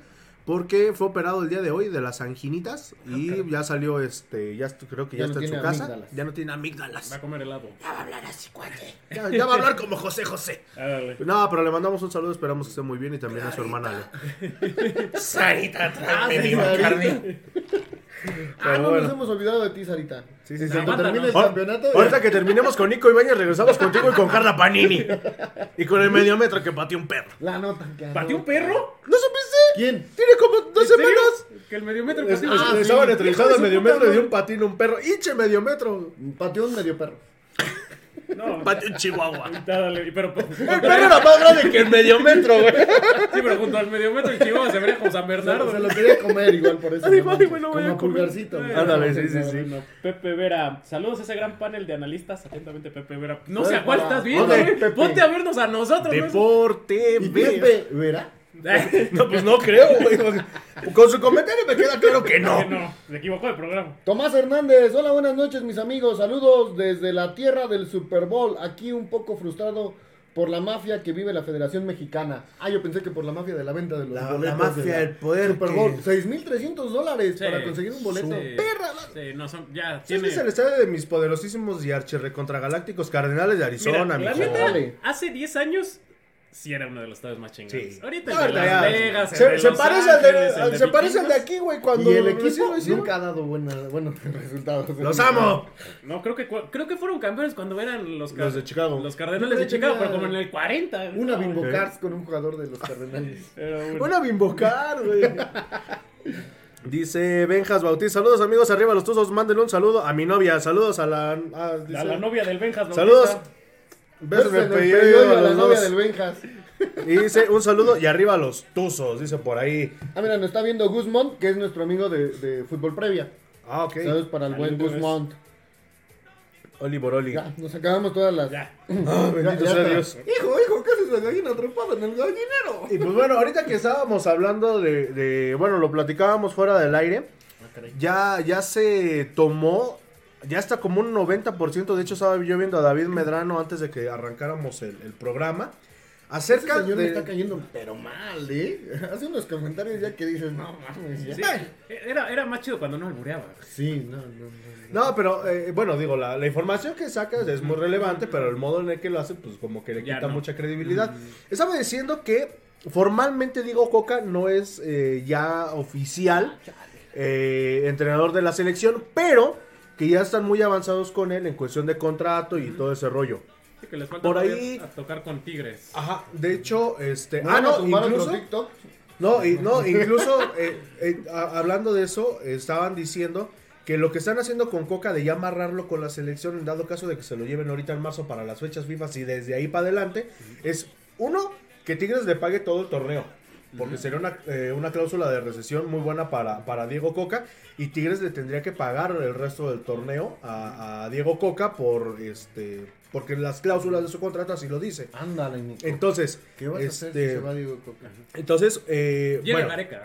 S2: porque fue operado el día de hoy de las anginitas y ya salió, este, ya creo que ya,
S4: Ya no
S2: está en su casa.
S4: amígdalas.
S2: Ya no tiene
S3: Va a
S2: amígdalas.
S3: comer helado.
S2: Ya, ya va a hablar como José José.
S3: Ándale.
S2: No, pero le mandamos un saludo, esperamos que esté muy bien y también a su hermana.
S5: Sarita, tráeme mi
S4: Sarita. Ah,
S2: Pero
S4: no
S2: bueno.
S4: nos hemos olvidado de ti, Sarita.
S2: Sí, sí, sí.
S4: Cuando termine el campeonato.
S2: Ahorita que terminemos con Nico Ibañez, regresamos contigo y con Carla Panini. Y con el mediometro que pateó un perro.
S4: La nota que
S3: ¿Pateó un perro?
S2: ¿No supiste?
S4: ¿Quién?
S2: Tiene como dos semanas.
S3: Que el mediometro
S2: Es-
S3: pateó-
S4: Ah,
S2: le
S4: sí.
S2: estaban entrevistando
S4: Hijo
S2: al
S4: puta
S2: y dio un patín a un perro. ¡Hinche mediometro!
S4: Pateó un medio perro.
S3: No,
S2: un chihuahua.
S3: dale, pero,
S2: El perro era más grande que el mediometro, güey.
S3: sí, pero junto al mediometro el chihuahua se vería como San
S4: Se,
S3: Bernardo.
S4: se lo quería comer igual por eso.
S2: Ay,
S4: no manches.
S2: güey, lo voy
S4: Como
S2: a comer.
S4: güey.
S2: Ándale, sí, sí, sí.
S3: Pepe Vera, saludos a ese gran panel de analistas. Atentamente, Pepe Vera. No
S4: Soy
S3: sé a cuál estás viendo,
S4: ¿Dónde,
S3: güey. Ponte a vernos a nosotros. ¿no?
S2: Deporte.
S4: Pepe, ¿verá?
S2: No, pues no creo, güey. Con su comentario me queda claro que
S3: Que
S2: no.
S3: no, se equivocó el programa.
S4: Tomás Hernández, hola, buenas noches mis amigos, saludos desde la tierra del Super Bowl, aquí un poco frustrado por la mafia que vive la Federación Mexicana. Ah, yo pensé que por la mafia de la venta de los
S2: La- la
S4: boletos.
S2: mafia
S4: la
S2: del poder
S4: Super Bowl. 6.300 dólares
S3: Sí.
S4: para conseguir un boleto.
S3: Sí.
S4: ¡Perra!
S3: Sí, no son, ya
S2: Este
S3: tiene...
S2: es el estadio de mis poderosísimos y archirrecontragalácticos Cardenales de Arizona,
S3: Mira, la neta,
S4: Dale.
S3: hace 10 años sí era uno de los estados más chingones.
S2: Sí.
S3: Ahorita el
S2: No,
S3: de
S2: ahorita
S3: Las Vegas, el
S2: se,
S3: de
S2: se
S3: Los
S2: parece al de,
S3: Ángeles, el de
S2: se parece al de aquí, güey, cuando
S4: Y el equipo nunca ha dado buenos resultados.
S2: ¡Los amo!
S3: No, creo que, creo que fueron campeones cuando eran los,
S2: Los de Chicago.
S3: Los Cardenales de Chicago, pero como en el 40.
S4: Una
S3: No,
S4: Bimbo
S2: Ok.
S4: Cars con un jugador de los Cardenales.
S2: Una bimbocar, güey. Dice Benjas Bautista, saludos amigos, arriba los tuzos, mándenle un saludo a mi novia, saludos a la... dice-
S3: A la novia del Benjas.
S2: Saludos. Besos pellejo
S4: pellejo
S2: a
S4: a la
S2: los
S4: novia del Benjas.
S2: Y dice un saludo y arriba los tuzos, dice por ahí.
S4: Ah, mira, nos está viendo Guzmán, que es nuestro amigo de, de Fútbol Previa.
S2: Ah, ok.
S4: Saludos para el buen. Guzmán.
S2: Oli Boroli.
S4: Ya, nos acabamos todas las.
S3: Ya.
S2: Ah, bendito
S4: Ya- ya
S2: sea
S4: está.
S2: Dios.
S4: Hijo, hijo, ¿qué haces la gallina atrapada en el gallinero?
S2: Y pues bueno, ahorita que estábamos hablando de, de- bueno, lo platicábamos fuera del aire, ya, ya se tomó, ya está como un 90%, de hecho estaba yo viendo a David Medrano antes de que arrancáramos el, el programa,
S4: Ese
S2: acerca
S4: señor me
S2: de...
S4: está cayendo, pero mal, ¿eh? Hace unos comentarios ya que dices, no mames, ya.
S3: Sí, era, era más chido cuando no albureaba.
S4: Sí, no, no, no.
S2: No, pero eh, bueno, digo, la, la información que sacas es muy relevante, pero el modo en el que lo hace, pues como que le
S3: Ya
S2: quita
S3: no.
S2: mucha credibilidad. Estaba diciendo que formalmente Diego Coca no es eh, ya oficial eh, entrenador de la selección, pero que ya están muy avanzados con él en cuestión de contrato y todo ese rollo.
S3: Sí, que les falta
S2: Por ahí-
S3: a tocar con Tigres.
S2: Ajá, de hecho, este...
S4: ¿No
S2: ah, no, incluso...
S4: TikTok?
S2: No, y, no incluso eh, eh, a- hablando de eso, estaban diciendo que lo que están haciendo con Coca de ya amarrarlo con la selección, en dado caso de que se lo lleven ahorita en marzo para las fechas FIFA y desde ahí para adelante, es uno, que Tigres le pague todo el torneo. Porque sería una, eh, una cláusula de recesión muy buena para, para Diego Coca. Y Tigres le tendría que pagar el resto del torneo a, a Diego Coca por este. Porque las cláusulas de su contrato así lo dice.
S4: Ándale, Nico.
S2: Entonces,
S4: ¿Qué vas a hacer si
S2: este,
S4: se va Diego Coca?
S2: entonces, eh,
S3: Llega
S2: bueno,
S3: Gareca.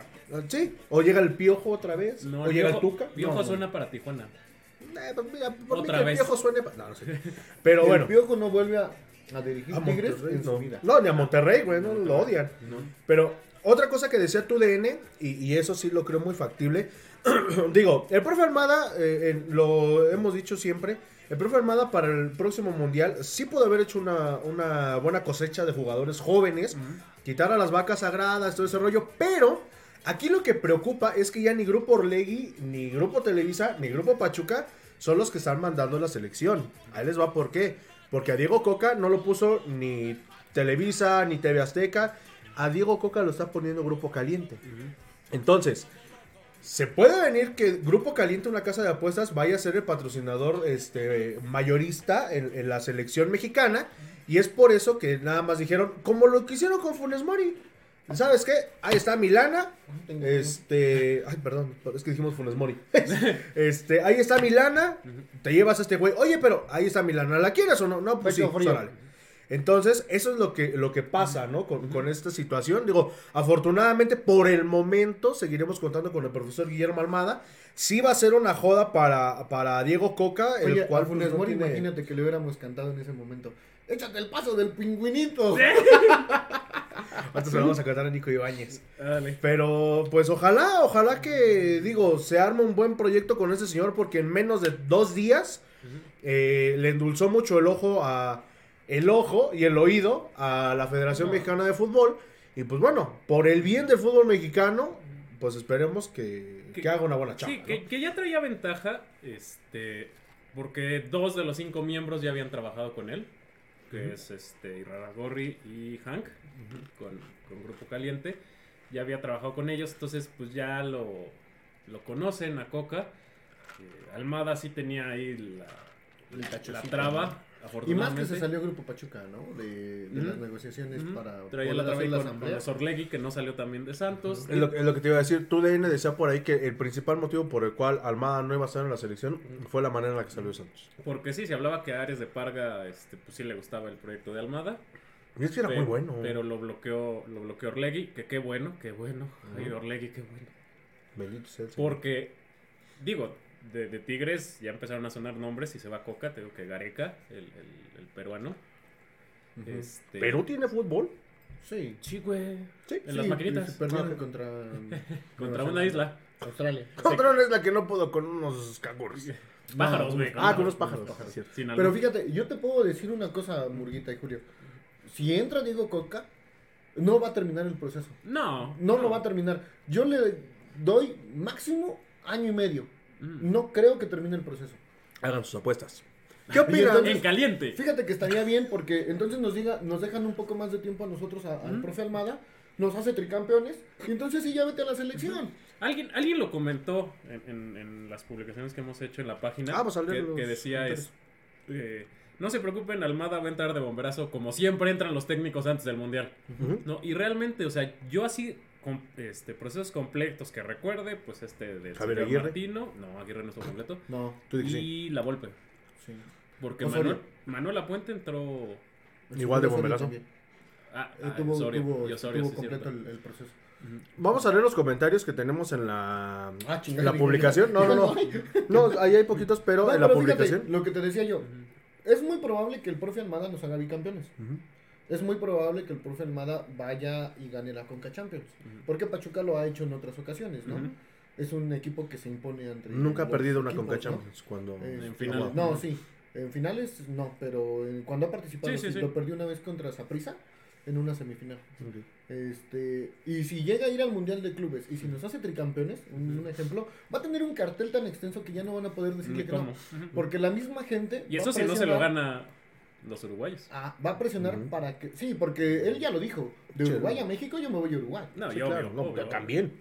S2: Sí, o llega el piojo otra vez,
S3: No,
S2: o llega el Tuca.
S3: Piojo
S2: No, no.
S3: suena para Tijuana.
S2: Eh, mira, por mí
S3: Otra
S2: que el
S3: vez.
S2: piojo suene. pa- No, no sé. Pero
S4: el
S2: bueno,
S4: Piojo no vuelve a, a dirigir
S2: a
S4: Tigres
S2: Monterrey,
S4: en
S2: no.
S4: su vida.
S2: No, ni a Monterrey, güey, no lo odian. Pero otra cosa que decía tu DN, y, y eso sí lo creo muy factible. Digo, el profe Armada, eh, lo hemos dicho siempre, el profe Armada para el próximo mundial sí pudo haber hecho una, una buena cosecha de jugadores jóvenes, quitar a las vacas sagradas, todo ese rollo, pero aquí lo que preocupa es que ya ni Grupo Orlegui, ni Grupo Televisa, ni Grupo Pachuca son los que están mandando la selección. Ahí les va por qué. Porque a Diego Coca no lo puso ni Televisa, ni TV Azteca. A Diego Coca lo está poniendo Grupo Caliente. Entonces, se puede venir que Grupo Caliente, una casa de apuestas, vaya a ser el patrocinador este, mayorista en, en la selección mexicana. Y es por eso que nada más dijeron, como lo que hicieron con Funes Mori. ¿Sabes qué? Ahí está Milana. Este. Ay, perdón, es que dijimos Funes Mori. Este, ahí está Milana. Te llevas a este güey. Oye, pero ahí está Milana. ¿La quieres o no? No, pues sí,
S4: Pecho frío.
S2: órale. Entonces, eso es lo que, lo que pasa, ¿no? Con, con esta situación. Digo, afortunadamente, por el momento, seguiremos contando con el profesor Guillermo Almada. Sí va a ser una joda para, para Diego Coca, el cual
S4: al Funes
S2: pues, no
S4: Mori,
S2: tiene-
S4: imagínate que le hubiéramos cantado en ese momento. Échate el paso del pingüinito.
S2: Antes se lo vamos a cantar a Nico Ibáñez.
S3: Dale.
S2: Pero, pues ojalá, ojalá que, digo, se arme un buen proyecto con ese señor, porque en menos de dos días eh, le endulzó mucho el ojo a el ojo y el oído a la Federación Mexicana de Fútbol. Y pues bueno, por el bien del fútbol mexicano, pues esperemos que,
S3: Que-
S2: que haga una buena chamba.
S3: Sí,
S2: ¿no?
S3: que, que ya traía ventaja, este, porque dos de los cinco miembros ya habían trabajado con él, que es este Iraragorri y Hank, con, con Grupo Caliente, ya había trabajado con ellos, entonces pues ya lo, lo conocen a Coca. Eh, Almada sí tenía ahí la, la traba,
S4: Y más que se salió Grupo Pachuca, ¿no? De, las negociaciones
S3: Ujú.
S4: para
S3: Traía la
S4: la
S3: con, con
S4: asamblea.
S3: los Orlegui, que no salió también de Santos.
S2: Es lo, es lo que te iba a decir. Tu DN decía por ahí que el principal motivo por el cual Almada no iba a estar en la selección fue la manera en la que salió de Santos.
S3: Porque sí, se hablaba que a Ares de Parga, este, pues sí le gustaba el proyecto de Almada.
S2: Y es que era
S3: pero,
S2: muy bueno.
S3: Pero lo bloqueó, lo bloqueó Orlegui, que qué bueno, qué bueno. Ay, Orlegui, qué bueno.
S2: Bendito sea el Señor.
S3: Porque, digo, de, de Tigres ya empezaron a sonar nombres y se va Coca, tengo que Gareca, el, el- el peruano. Este,
S2: ¿Perú tiene fútbol?
S4: Sí.
S3: Sí, güey.
S2: Sí.
S3: En las maquinitas.
S2: Ah.
S4: contra...
S3: Contra una isla.
S4: Australia.
S2: Control es la que no pudo con unos canguros.
S3: Pájaros, güey.
S2: Ah, con unos pájaros.
S3: Sin
S4: Pero fíjate, yo te puedo decir una cosa, Murguita y Julio. Si entra Diego Coca, no va a terminar el proceso.
S3: No.
S4: No lo va a terminar. Yo le doy máximo año y medio.
S3: Mm.
S4: No creo que termine el proceso.
S2: Hagan sus apuestas. ¿Qué opinan?
S3: En caliente.
S4: Fíjate que estaría bien porque entonces nos diga, nos dejan un poco más de tiempo a nosotros, a- al profe Almada, nos hace tricampeones, y entonces sí ya vete a la selección.
S3: Alguien, alguien lo comentó en, en- en las publicaciones que hemos hecho en la página.
S2: Ah, a
S3: que, decía es, eh, no se preocupen, Almada va a entrar de bomberazo como siempre entran los técnicos antes del mundial. No, y realmente, o sea, yo así este procesos completos que recuerde, pues este de
S2: Javier Aguirre.
S3: Martino, no, Aguirre no estuvo completo.
S4: No,
S2: Tú dices sí.
S3: Y la Volpe,
S4: sí.
S3: porque
S4: Osorio.
S3: Manuel, Manuel Apuente entró
S2: Igual de bomberazo.
S4: también.
S3: ah,
S4: Eh,
S3: ah,
S4: tuvo,
S3: Osorio,
S4: tuvo-
S3: y Osorio,
S4: tuvo
S3: sí,
S4: completo el, el proceso.
S2: Vamos a leer los comentarios que tenemos en la,
S4: Ah, chingada,
S2: la publicación. No, no, no. No, ahí hay poquitos, pero
S4: No,
S2: en la
S4: pero fíjate,
S2: publicación.
S4: lo que te decía yo, es muy probable que el profe Almada nos haga bicampeones. Es muy probable que el profe Almada vaya y gane la Conca Champions. Porque Pachuca lo ha hecho en otras ocasiones, ¿no? Es un equipo que se impone entre.
S2: Nunca ha perdido una
S4: equipos,
S2: Conca
S4: ¿no?
S2: Champions cuando
S4: Este,
S3: En final.
S4: No, sí. En finales no, pero en- cuando ha participado
S3: Sí, sí,
S4: sí,
S3: sí.
S4: lo perdió una vez contra Saprissa en una semifinal. Este, y si llega a ir al Mundial de Clubes y si nos hace tricampeones, un, un ejemplo, va a tener un cartel tan extenso que ya no van a poder decirle que no. Porque la misma gente.
S3: Y eso si no se lo gana los uruguayos.
S4: Ah, va a presionar para que. Sí, porque él ya lo dijo. De Uruguay
S2: no.
S4: a México yo me voy a Uruguay.
S3: No,
S2: Sí,
S3: yo
S2: claro,
S3: obvio,
S2: no,
S3: obvio,
S2: ya también.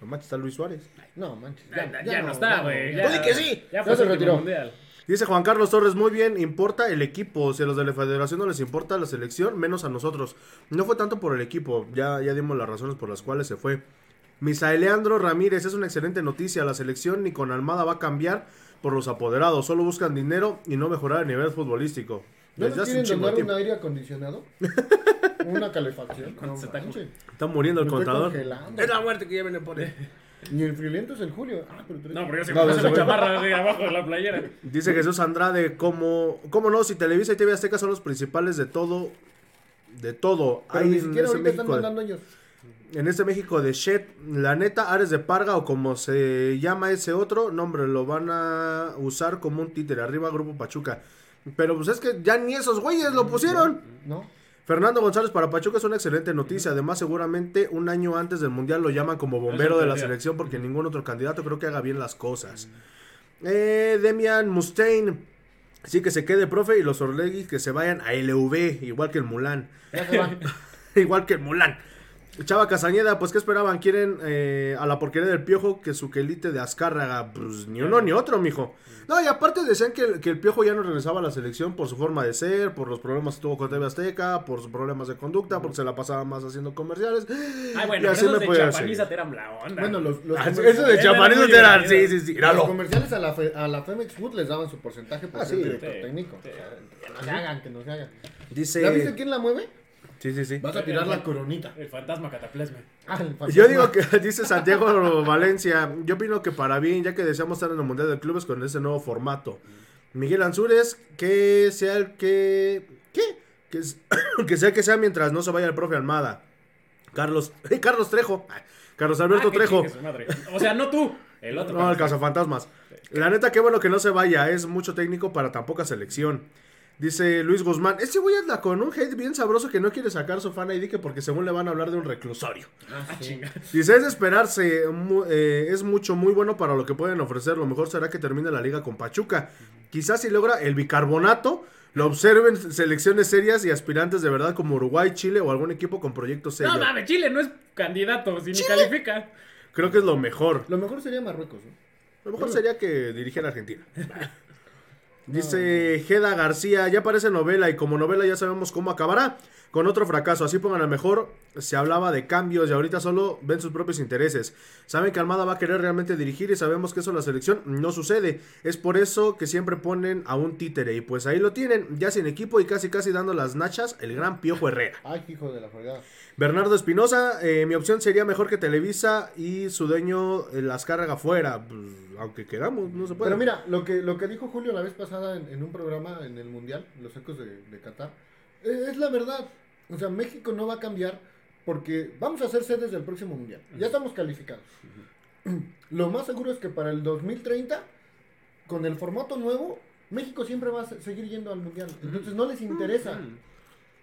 S2: No manches, está Luis Suárez.
S4: No, manches.
S3: Ya, ya no está, güey.
S2: di que sí.
S3: Ya, fue
S4: se retiró.
S3: mundial.
S2: Dice Juan Carlos Torres, muy bien, importa el equipo. Si a los de la federación no les importa la selección, menos a nosotros. No fue tanto por el equipo, ya, ya dimos las razones por las cuales se fue. Misael Leandro Ramírez, es una excelente noticia. La selección ni con Almada va a cambiar por los apoderados. Solo buscan dinero y no mejorar el nivel futbolístico.
S4: ¿No
S2: un
S4: quieren donar un aire acondicionado? ¿Una calefacción?
S3: Con
S4: No,
S3: taco.
S4: manches.
S2: Está muriendo el contador.
S4: congelando.
S2: Es la muerte que ya viene por él.
S4: Y el friolento es el Julio. Ah, pero tú eres-
S3: No, pero yo se
S2: No,
S3: me
S2: güey.
S3: chamarra de abajo de la playera.
S2: Dice Jesús Andrade, ¿cómo, ¿cómo no? Si Televisa y TV Azteca son los principales de todo. De todo.
S4: Pero
S2: Hay
S4: ni
S2: en
S4: siquiera ahorita están
S2: México de-
S4: mandando ellos.
S2: En este México de Shed, la neta, Ares de Parga o como se llama ese otro, nombre, lo van a usar como un títere. Arriba Grupo Pachuca. Pero pues es que ya ni esos güeyes lo pusieron.
S4: ¿No?
S2: Fernando González para Pachuca es una excelente noticia. Además, seguramente un año antes del Mundial lo llaman como bombero de la selección porque ningún otro candidato creo que haga bien las cosas. Eh, Demian Mustaine. Sí, que se quede, profe, y los Orlegui que se vayan a LV, igual que el Mulan. Igual que el Mulan. Chava Casañeda, pues ¿qué esperaban? ¿Quieren eh, a la porquería del piojo que su quelite de Azcárraga? Pues ni uno ni otro, mijo. No, y aparte decían que, el- que el piojo ya no regresaba a la selección por su forma de ser, por los problemas que tuvo con TV Azteca, por sus problemas de conducta, porque se la pasaba más haciendo comerciales.
S3: Ay, bueno,
S2: Y
S3: pero
S2: así
S3: esos
S2: me
S3: de
S2: podía
S3: Chapaniza
S2: seguir.
S3: te eran la onda.
S4: Bueno, los, los,
S2: Ah, de
S3: Era
S2: chapanizos
S3: muy
S2: eran, sí, sí, sí,
S4: los comerciales a la, fe- a la Femex Food les daban su porcentaje por
S2: Ah,
S4: ser
S2: sí.
S4: director
S3: Sí.
S4: técnico.
S3: Sí.
S4: Que no se hagan, que no se hagan.
S2: Dice...
S4: ¿Ya viste quién la mueve?
S2: Sí, sí, sí.
S4: Vas a tirar la coronita.
S3: El fantasma cataplasma.
S4: Ah, el
S2: Yo digo que, dice Santiago Valencia, yo opino que para bien, ya que deseamos estar en el Mundial de Clubes con ese nuevo formato. Miguel Ansúrez, que sea el que... ¿Qué? Que, es- que sea que sea mientras no se vaya el profe Almada. Carlos, Carlos Trejo. Carlos Alberto
S3: Ah,
S2: Trejo.
S3: O sea, no tú, el otro.
S2: No, el cazafantasmas. La neta, qué bueno que no se vaya. Es mucho técnico para tan poca selección. Dice Luis Guzmán, ese güey anda con un hate bien sabroso que no quiere sacar su fan ID que porque según le van a hablar de un reclusorio.
S3: Ah, chinga.
S2: Dice, es de esperarse, mu- eh, es mucho, muy bueno para lo que pueden ofrecer. Lo mejor será que termine la liga con Pachuca. Quizás si logra el bicarbonato, lo observen selecciones serias y aspirantes de verdad como Uruguay, Chile o algún equipo con proyectos serios.
S3: No mames, Chile no es candidato, si ni califica.
S2: Creo que es lo mejor.
S4: Lo mejor sería Marruecos, ¿no?
S2: Lo mejor sería que dirigiera a Argentina. Dice Geda García, ya parece novela y como novela ya sabemos cómo acabará. Con otro fracaso, así pongan al mejor, se hablaba de cambios y ahorita solo ven sus propios intereses. Saben que Almada va a querer realmente dirigir y sabemos que eso en la selección no sucede. Es por eso que siempre ponen a un títere y pues ahí lo tienen, ya sin equipo y casi casi dando las nachas, el gran Piojo Herrera.
S4: Ay, hijo de la fregada.
S2: Bernardo Espinosa, eh, mi opción sería mejor que Televisa y su dueño eh, las carga fuera, pues, aunque queramos, no se puede.
S4: Pero mira, lo que, lo que dijo Julio la vez pasada en, en un programa en el Mundial, los ecos de, de Qatar, eh, es la verdad. O sea, México no va a cambiar porque vamos a ser sedes del próximo mundial. Ya estamos calificados. Lo más seguro es que para el 2030, con el formato nuevo, México siempre va a se- seguir yendo al mundial. Entonces no les interesa.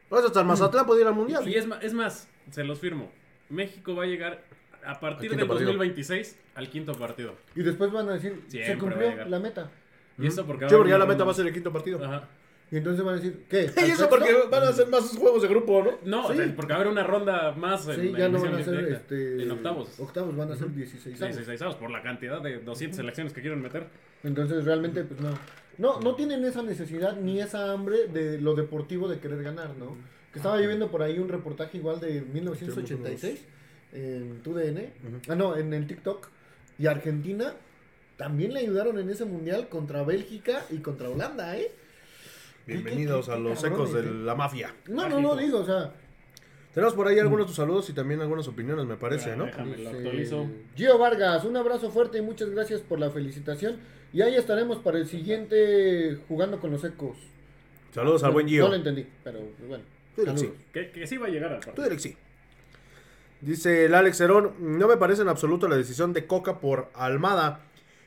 S2: Pues hasta el Mazatlán puede ir al mundial.
S3: Sí, es, ma- es más, se los firmo. México va a llegar a partir del
S2: quinto partido.
S3: 2026 al quinto partido.
S4: Y después van a decir,
S3: Siempre
S4: se
S3: a
S4: cumplió la meta.
S3: Y eso porque
S2: Sí,
S3: va a
S2: porque ya la meta va a ser el quinto partido.
S3: Ajá.
S4: Y entonces van a decir, ¿qué?
S2: Y
S4: ¿Al
S2: eso porque van a hacer más juegos de grupo, ¿no?
S3: No,
S4: Sí.
S3: o sea, porque va a haber una ronda más en,
S4: Sí,
S3: en
S4: ya no van a ser
S3: directa.
S4: este,
S3: en octavos.
S4: Octavos van a ser 16
S3: Sí, sí, sí, por la cantidad de 200 selecciones que quieren meter.
S4: Entonces realmente pues no. No, no tienen esa necesidad ni esa hambre de lo deportivo de querer ganar, ¿no? Que estaba yo viendo por ahí un reportaje igual de 1986 en TUDN, ah no, en el TikTok y Argentina también le ayudaron en ese mundial contra Bélgica y contra Holanda, ¿eh?
S2: Bienvenidos
S4: qué-
S2: a
S4: qué
S2: los ecos de la mafia.
S4: No, no, no digo, o sea,
S2: Tenemos por ahí algunos de tus saludos y también algunas opiniones, me parece, ¿no?
S3: Déjame, lo actualizo.
S4: Gio Vargas, un abrazo fuerte y muchas gracias por la felicitación y ahí estaremos para el siguiente jugando con los ecos.
S2: Saludos al buen Gio.
S4: No lo entendí, pero bueno.
S2: Tú sí.
S3: Que, que sí va a llegar al
S2: Tú sí. Dice el Alex Herón, no me parece en absoluto la decisión de Coca por Almada.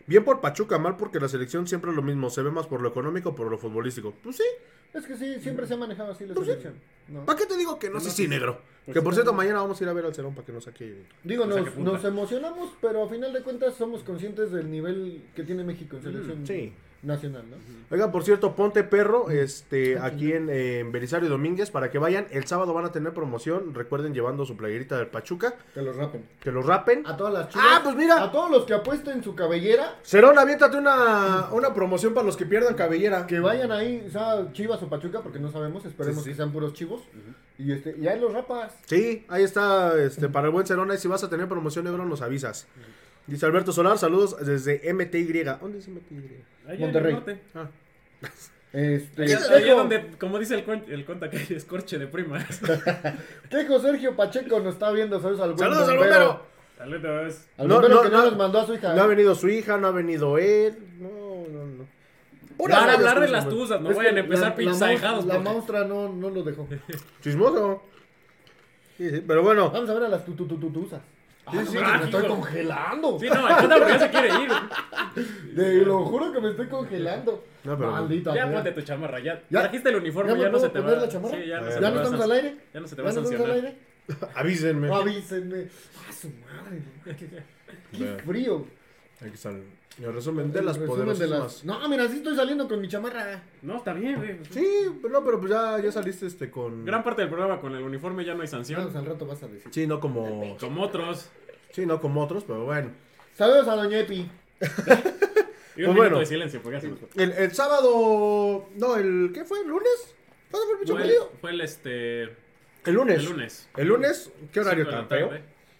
S2: Bien por Pachuca, mal porque la selección siempre es lo mismo, se ve más por lo económico, por lo futbolístico. Pues sí,
S4: Es que sí, siempre se ha manejado así la
S2: Pues sí.
S4: selección. ¿no?
S2: ¿para qué te digo que no? Sí, sí, negro.
S3: Pues
S2: Que por
S3: sí.
S2: cierto, mañana vamos a ir a ver al Cerón para que nos saque.
S4: Digo, nos, nos emocionamos, pero a final de cuentas somos conscientes del nivel que tiene México en selección
S2: Mm, sí.
S4: Nacional, ¿no?
S2: Oigan, por cierto, Ponte Perro, este, aquí en, eh, en Belisario Domínguez, para que vayan. El sábado van a tener promoción. Recuerden llevando su playerita del Pachuca.
S4: Que los rapen.
S2: Que los rapen.
S4: A todas las chicas.
S2: Ah, pues mira.
S4: A todos los que apuesten su cabellera,
S2: Cerón, aviéntate una, una promoción para los que pierdan cabellera.
S4: que vayan ahí, o sea, Chivas o Pachuca, porque no sabemos, esperemos
S2: Sí, sí.
S4: que sean puros chivos. Y este, y ahí los rapas.
S2: Sí, ahí está, este, para el buen Cerón, ahí si vas a tener promoción negro nos avisas. Dice Alberto Solar, saludos desde MTY. ¿Dónde es MTY?
S3: En
S4: Monterrey.
S3: el norte.
S2: Ah.
S4: Este,
S3: Allá,
S4: Quejo-
S3: allá donde, como dice el, cuen- el conta, que hay escorche de primas.
S4: Quejo Sergio Pacheco nos está viendo, saludos al buen
S2: ¡Saludos al
S4: bombero.
S2: bombero!
S3: Saludos.
S4: Al
S2: No,
S4: bombero
S2: no,
S4: que no,
S2: no.
S4: nos mandó a su hija.
S2: No ha
S4: ¿eh?
S2: venido su hija, no ha venido él. No, no, no.
S3: Para hablar de las tuzas, no
S4: Es
S3: vayan a empezar
S4: la-
S3: pinches
S4: la,
S3: ahijados.
S4: La
S3: porque-
S4: maustra no, no lo dejó.
S2: Chismoso. Sí, sí, pero bueno.
S4: Vamos a ver a las tutututuzas. Ah,
S2: Sí,
S4: no
S2: sí,
S4: me estoy congelando.
S3: Sí, no, el porque ya se quiere ir.
S4: Te lo juro que me estoy congelando.
S2: No, pero-
S4: Maldita
S3: Ya ponte tu chamarra, ya.
S4: ¿Ya?
S3: Trajiste el uniforme,
S4: ¿Ya
S3: ya, no se te
S4: poner
S3: va.
S4: la chamarra?
S3: Sí, ya no
S2: ¿Ya
S3: se
S4: ¿Ya
S3: te
S4: no
S3: va a
S4: estamos al aire?
S3: Ya no se te
S4: ¿Ya
S3: va a
S4: no estamos al
S3: sancionar.
S4: aire?
S2: Avísenme.
S4: Avísenme. Ah, su madre. Qué, qué frío.
S2: Aquí está el el resumen de
S4: El
S2: las
S4: resumen de
S2: poderosísimas.
S4: las- No, mira, sí estoy saliendo con mi chamarra.
S3: No, está bien, güey.
S2: Sí, pero no, pero pues ya, ya saliste este con.
S3: Gran parte del programa con el uniforme ya no hay
S4: Vamos,
S3: sanción.
S4: al rato vas a decir.
S2: Sí, no como.
S3: Como otros.
S2: Sí, no como otros, pero bueno.
S4: Saludos a Doña Epi.
S3: Y un
S2: Pues bueno.
S3: de silencio, porque ya se.
S2: El, el sábado. No, el. ¿Qué fue? ¿El lunes? ¿Cuándo fue el pinche
S3: Fue el, fue el este.
S2: El lunes.
S3: El lunes.
S2: El lunes, ¿qué horario
S3: de
S2: tan feo?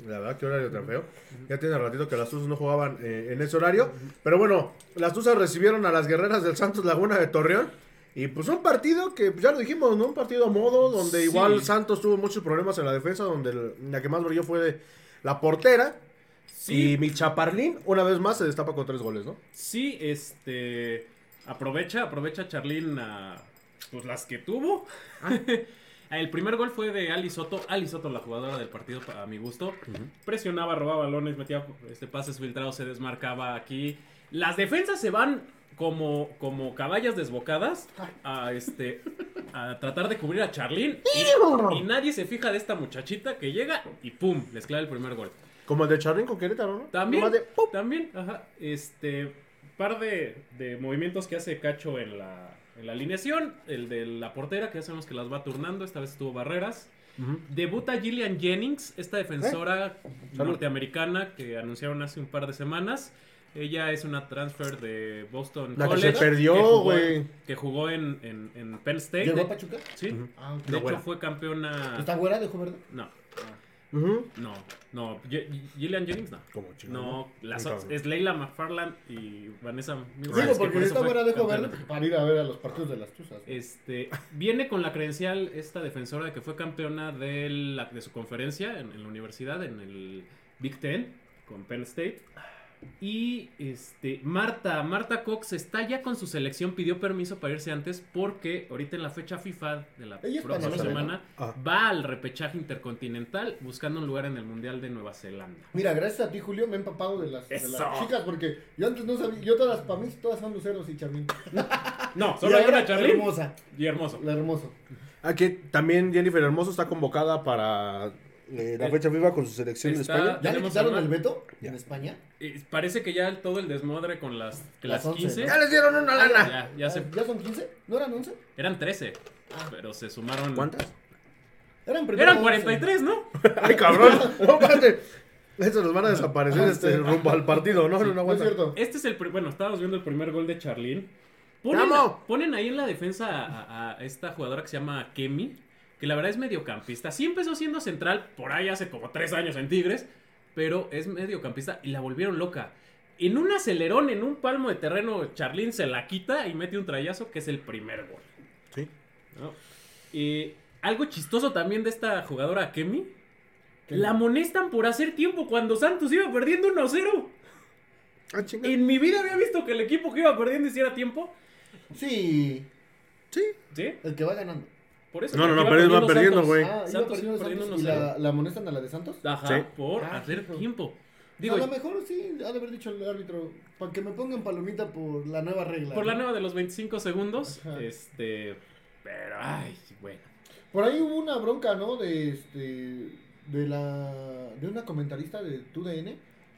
S2: La verdad, qué horario tan feo. Ya tiene ratito que las Tuzas no jugaban eh, en ese horario. Pero bueno, las Tuzas recibieron a las guerreras del Santos Laguna de Torreón. Y pues un partido que pues, ya lo dijimos, ¿no? Un partido a modo, donde
S3: Sí.
S2: igual Santos tuvo muchos problemas en la defensa, donde el- la que más brilló fue la portera.
S3: Sí,
S2: Y mi chaparlín, una vez más, se destapa con tres goles, ¿no?
S3: sí, este. Aprovecha, aprovecha Charlín a. Pues las que tuvo. El primer gol fue de Ali Soto. Ali Soto, la jugadora del partido, a mi gusto. Presionaba, robaba balones, metía este, pases filtrados, se desmarcaba aquí. Las defensas se van como, como caballas desbocadas a, este, a tratar de cubrir a Charlín. Y, y nadie se fija de esta muchachita que llega y ¡pum! Les clava el primer gol.
S2: Como el de Charlín con Querétaro, ¿no?
S3: También, también, ajá. Este, par de, de movimientos que hace Cacho en la, en la alineación. El de la portera, que ya sabemos que las va turnando. Esta vez estuvo Barreras. Debuta Gillian Jennings, esta defensora
S2: Salud.
S3: norteamericana que anunciaron hace un par de semanas. Ella es una transfer de Boston
S2: La que
S3: College.
S2: se perdió,
S3: jugó-
S2: güey.
S3: Que jugó en, en, en Penn State.
S4: ¿Llegó a
S3: De-
S4: Pachuca?
S3: sí.
S4: Ah.
S3: De
S2: No,
S3: hecho, fue campeona.
S4: ¿Está güera de ojo verde?
S3: No, no, Gillian Jennings, no.
S2: Como.
S3: No, las es Leila McFarland y Vanessa Mills,
S4: Digo,
S3: que
S4: porque
S3: por eso
S4: está
S3: fue
S4: güera de ojo
S3: campeona.
S4: verde para ir a ver a los partidos de las tuzas. ¿no?
S3: Este, viene con la credencial esta defensora de que fue campeona de, la- de su conferencia en, en la universidad, en el Big Ten, con Penn State. Y este Marta, Marta Cox está ya con su selección, pidió permiso para irse antes porque ahorita en la fecha FIFA de la
S4: Ella
S3: próxima semana
S2: ¿no? Ah.
S3: va al repechaje intercontinental buscando un lugar en el Mundial de Nueva Zelanda.
S4: Mira, gracias a ti, Julio, me he empapado de las, de
S3: Eso.
S4: las chicas porque yo antes no sabía. Yo todas, para mí, todas son luceros y charmín.
S3: No, solo hay una Charlie
S4: Hermosa.
S3: y hermoso.
S4: La hermoso.
S2: Aquí también Jennifer Hermoso está convocada para eh, la fecha FIFA con su selección
S3: Está-
S2: de España.
S4: ¿Ya le quitaron el veto
S2: Ya.
S4: en España?
S3: Eh, parece que ya todo el desmadre con las, que
S4: Las
S3: las,
S4: 11,
S3: 15
S4: ¿no?
S2: ¡Ya les dieron una lana!
S3: ya, ya se,
S4: Ah, ¿Ya son 15? ¿No eran 11?
S3: eran 13,
S4: Ah.
S3: pero se sumaron.
S2: ¿Cuántas?
S4: Eran primero
S3: Eran
S4: 11.
S3: 43, ¿no?
S2: ¡Ay, cabrón! ¡No, espérate! Eso nos van a desaparecer
S4: Ah,
S2: este,
S4: sí.
S2: rumbo al partido, ¿no?
S4: Sí,
S2: no, no
S4: es cierto.
S3: Este es el. Bueno, estábamos viendo el primer gol de Charlene. Ponen, ponen ahí en la defensa a, a esta jugadora que se llama Kemi, que la verdad es mediocampista. Sí empezó siendo central por ahí hace como tres años en Tigres, pero es mediocampista y la volvieron loca. En un acelerón, en un palmo de terreno, Charlene se la quita y mete un trayazo que es el primer gol.
S2: Sí.
S3: algo chistoso también de esta jugadora Kemi.
S4: ¿Qué?
S3: La amonestan por hacer tiempo cuando Santos iba perdiendo 1-0.
S2: Ah.
S3: En mi vida había visto que el equipo que iba perdiendo hiciera tiempo.
S4: Sí,
S2: Sí.
S3: ¿Sí?
S4: el que va ganando.
S3: Por eso.
S2: No, no, no, pero perdiendo, güey.
S4: Ah,
S3: Santos iba perdiendo
S4: y
S3: 1-0.
S4: la, la amonestan a la de Santos.
S3: Ajá,
S2: Sí.
S3: por
S4: Ah,
S3: hacer
S4: hijo.
S3: tiempo. Digo,
S4: a lo mejor sí, ha de haber dicho el árbitro, para que me pongan palomita por la nueva regla.
S3: por la nueva de los 25 segundos,
S4: Ajá.
S3: este... Pero, ay, bueno.
S4: Por ahí hubo una bronca, ¿no? De este de la de una comentarista de TUDN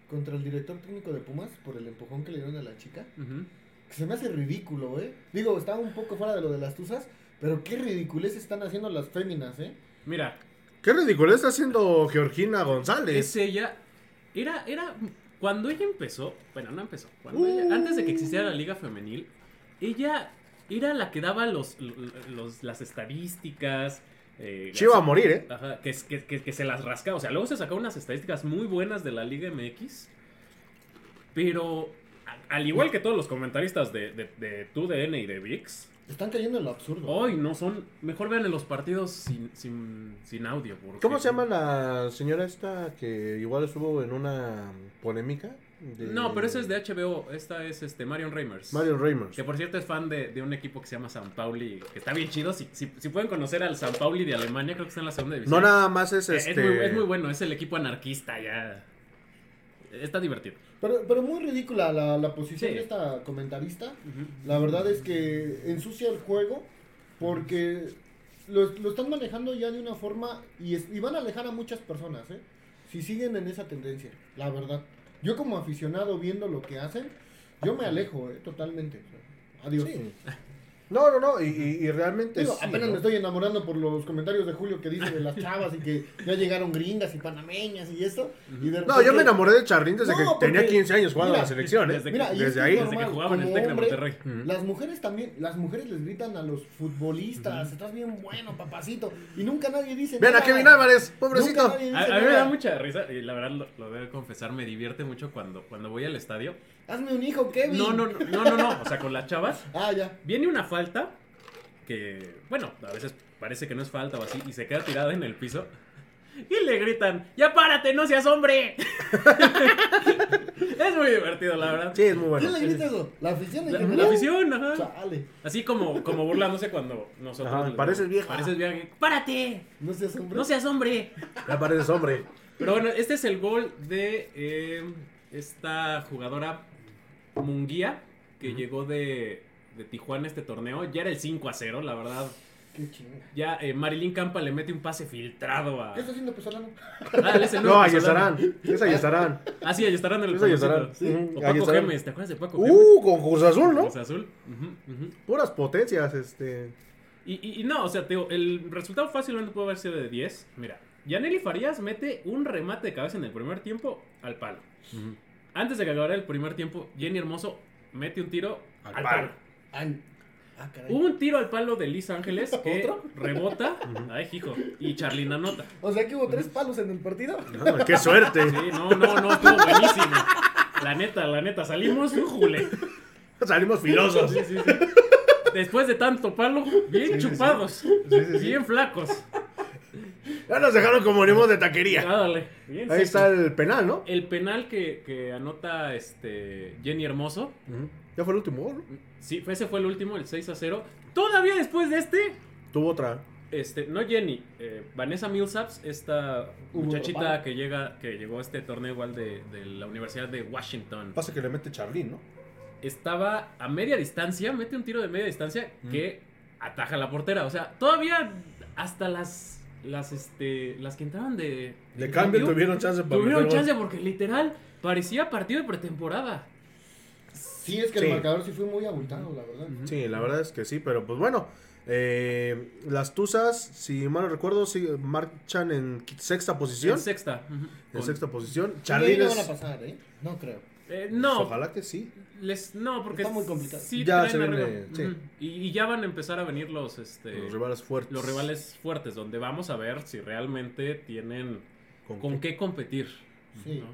S4: contra el director técnico de Pumas por el empujón que le dieron a la chica.
S3: Ujú.
S4: Que se me hace ridículo, ¿eh? Digo, está un poco fuera de lo de las tuzas, pero qué ridiculez están haciendo las féminas, ¿eh?
S3: Mira,
S2: ¿Qué ridículo está haciendo Georgina González?
S3: es ella... Era, era... Cuando ella empezó... Bueno, no empezó. Cuando
S2: Uh.
S3: ella- antes de que existiera la liga femenil, ella era la que daba los, los- las estadísticas... eh,
S2: Chiva a morir, ¿eh?
S3: Ajá, que, que, que, que se las rascaba. O sea, luego se sacó unas estadísticas muy buenas de la Liga MX. Pero, a- al igual que todos los comentaristas de, de, de TUDN y de VIX,
S4: Están cayendo en lo absurdo.
S3: hoy no son. Mejor vean en los partidos sin, sin, sin audio. porque-
S2: ¿Cómo se llama la señora esta que igual estuvo en una polémica? de-
S3: No, pero esa es de HBO. Esta es este Marion Reimers.
S2: Mario Reimers.
S3: Que por cierto es fan de, de un equipo que se llama San Pauli. Que está bien chido. Si, si, si pueden conocer al San Pauli de Alemania, creo que está en la segunda división.
S2: No nada más es este...
S3: es, muy, es muy bueno. Es el equipo anarquista ya. Está divertido.
S4: Pero, pero muy ridícula la, la posición
S3: Sí.
S4: de esta comentarista. La verdad es que ensucia el juego porque lo, lo están manejando ya de una forma y, es- y van a alejar a muchas personas, ¿eh? Si siguen en esa tendencia, la verdad. Yo como aficionado viendo lo que hacen, yo me alejo, ¿eh? Totalmente. Adiós.
S2: Sí. No, no, no, y, y- y realmente
S4: Digo,
S2: sí,
S4: apenas
S2: ¿no?
S4: me estoy enamorando por los comentarios de Julio que dice de las chavas y que ya llegaron gringas y panameñas y esto. y de
S2: No, yo me enamoré de Charlín desde
S4: No,
S2: que tenía
S4: porque-
S2: 15 años jugando
S4: mira,
S2: a la selección, ¿eh?
S3: desde
S4: Mira, que
S2: ahí,
S4: es
S3: desde que jugaba en el Tec de Monterrey.
S4: Las mujeres también, las mujeres les gritan a los futbolistas, estás bien bueno, papacito, y nunca nadie dice
S2: Ven a. Kevin Álvarez,
S4: Nunca
S2: pobrecito.
S4: nadie dice
S3: A, a mí me da mucha risa y la verdad lo, lo debo confesar, me divierte mucho cuando, cuando voy al estadio.
S4: Hazme un hijo, Kevin.
S3: No, no, no, no, no, no, o sea, con las chavas.
S4: Ah, ya.
S3: Viene una falta que, bueno, a veces parece que no es falta o así y se queda tirada en el piso. Y le gritan, ya párate, no seas hombre. es muy divertido, la verdad.
S2: Sí, es muy bueno.
S4: ¿Quién le grita eso? ¿La afición?
S3: La, la afición, ajá.
S4: Chale,
S3: Así como, como burlándose cuando nosotros...
S2: Ajá, pareces vieja.
S3: Pareces vieja. ¡Párate!
S4: no seas hombre.
S3: No seas hombre.
S2: Ya pareces hombre.
S3: Pero bueno, este es el gol de eh, esta jugadora Munguía que llegó de, de Tijuana a este torneo. Ya era el 5 a 0, la verdad.
S4: Qué chinga.
S3: Ya eh, Marilyn Campa le mete un pase filtrado a.
S4: ¿Qué está haciendo Pesolano?
S3: Ah, él es el nuevo
S2: No, estarán. Es estarán.
S3: Ah, sí, ahí estarán en el
S2: Es estarán.
S3: Sí. O Paco. Gemes, ¿te acuerdas de Paco Gemes?
S2: Uh, con Cruz Azul, ¿no?
S3: Cruz Azul. Ujú, ujú.
S2: Puras potencias, este.
S3: Y, y- y no, o sea, te digo, el resultado fácilmente puede haber sido de 10. Mira, Yaneli Farías mete un remate de cabeza en el primer tiempo al palo. Antes de que acabara el primer tiempo, Jenny Hermoso mete un tiro al,
S2: Al
S3: palo.
S4: Ay, ah, caray.
S3: Hubo un tiro al palo de Liz Ángeles que
S4: ¿Otro?
S3: rebota. Ay, hijo. Y Charlina anota.
S4: O sea que hubo tres palos en el partido.
S2: ¡Qué suerte!
S3: Sí, no, no, no, estuvo buenísimo. La neta, la neta, salimos jule.
S2: Salimos filosos.
S3: Sí, sí, sí. Después de tanto palo, bien chupados.
S2: sí, sí.
S3: Bien flacos.
S2: Ya nos dejaron como venimos de taquería.
S3: Ah, dale. Bien,
S2: Ahí
S3: sí,
S2: está
S3: sí.
S2: el penal, ¿no?
S3: El penal que, que anota este Jenny Hermoso.
S2: Ya fue el último. ¿no?
S3: Sí, ese fue el último, el 6 a 0. Todavía después de este,
S2: Tuvo otra.
S3: este, no Jenny, eh, Vanessa Millsaps, esta muchachita que llega, que llegó a este torneo igual de, de la Universidad de Washington.
S2: Pasa que le mete Charlín, ¿no?
S3: Estaba a media distancia, mete un tiro de media distancia que ataja a la portera. O sea, todavía hasta las, las, este, las que entraban de,
S2: De cambio tuvieron chance para
S3: tuvieron
S2: meter gol.
S3: chance porque literal parecía partido de pretemporada.
S4: Sí, es que
S2: Sí.
S4: el marcador sí fue muy abultado, la verdad.
S2: Sí, la verdad es que sí, pero pues bueno. eh, las Tuzas, si mal no recuerdo, sí, marchan en sexta posición.
S3: En sexta.
S2: En
S3: Con-
S2: sexta posición.
S4: Sí,
S2: Charlín
S4: no van a
S2: es-
S4: pasar, ¿eh? No creo.
S3: Eh, no,
S2: Ojalá que sí.
S3: Les, no, porque
S4: Está muy complicado.
S3: Sí,
S2: Ya
S3: traen
S2: se viene, sí.
S3: Y, y ya van a empezar a venir los, este,
S2: Los rivales fuertes.
S3: los rivales fuertes, donde vamos a ver si realmente tienen
S2: ¿Con
S3: con,
S2: qué?
S3: qué competir.
S4: Sí.
S3: ¿no?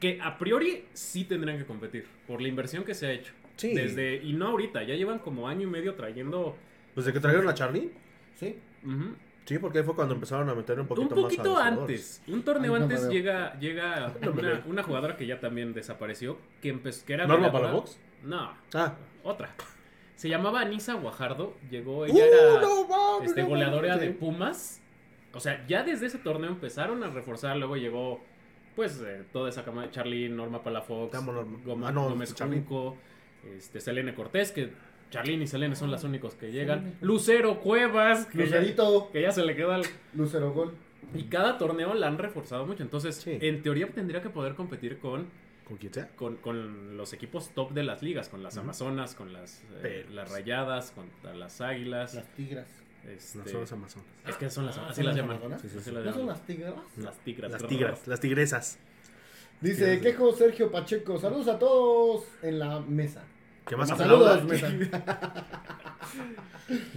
S3: Que a priori sí tendrían que competir, por la inversión que se ha hecho.
S2: Sí.
S3: Desde, y no ahorita, ya llevan como año y medio trayendo
S2: Pues de que trajeron a Charlín.
S4: Sí.
S3: ujú,
S2: Sí, porque ahí fue cuando empezaron a meter un
S3: un
S2: poquito, más a
S3: poquito
S2: los jugadores.
S3: antes, un torneo
S4: Ay, no me
S3: antes llega, llega
S2: No
S3: una, jugadora que ya también desapareció, que empezó, que era
S2: ¿Norma
S3: goleadora.
S2: Palafox?
S3: No,
S2: Ah.
S3: otra. Se llamaba Anisa Guajardo, llegó,
S2: ¡Uh,
S3: ella era
S2: no
S3: este, goleadora de Pumas. O sea, ya desde ese torneo empezaron a reforzar, luego llegó pues eh, toda esa cama de Charlene, Norma Palafox. Gómez,
S2: Ah, no,
S3: Gómez. Junco, este, Selene Cortés, que Charlene y Selene son las únicos que llegan. Lucero Cuevas, que ya,
S4: Lucerito,
S3: que ya se le queda al...
S4: Lucero Gol.
S3: Y cada torneo la han reforzado mucho. Entonces,
S2: Sí.
S3: en teoría tendría que poder competir con,
S2: Con quien sea.
S3: con, con los equipos top de las ligas, con las Amazonas, con las, eh, las Rayadas, contra las Águilas.
S4: Las tigras.
S3: este,
S2: No son las Amazonas.
S3: es que son las,
S4: Ah,
S3: así
S4: ¿son
S3: las
S4: las
S3: llaman.
S4: Amazonas?
S3: Sí, sí, sí,
S4: ¿No
S3: las
S4: son las tigras?
S3: Las tigras.
S2: Las tigras, las tigresas.
S4: Dice, quejo Sergio Pacheco. Saludos a todos en la mesa.
S2: ¿Qué más.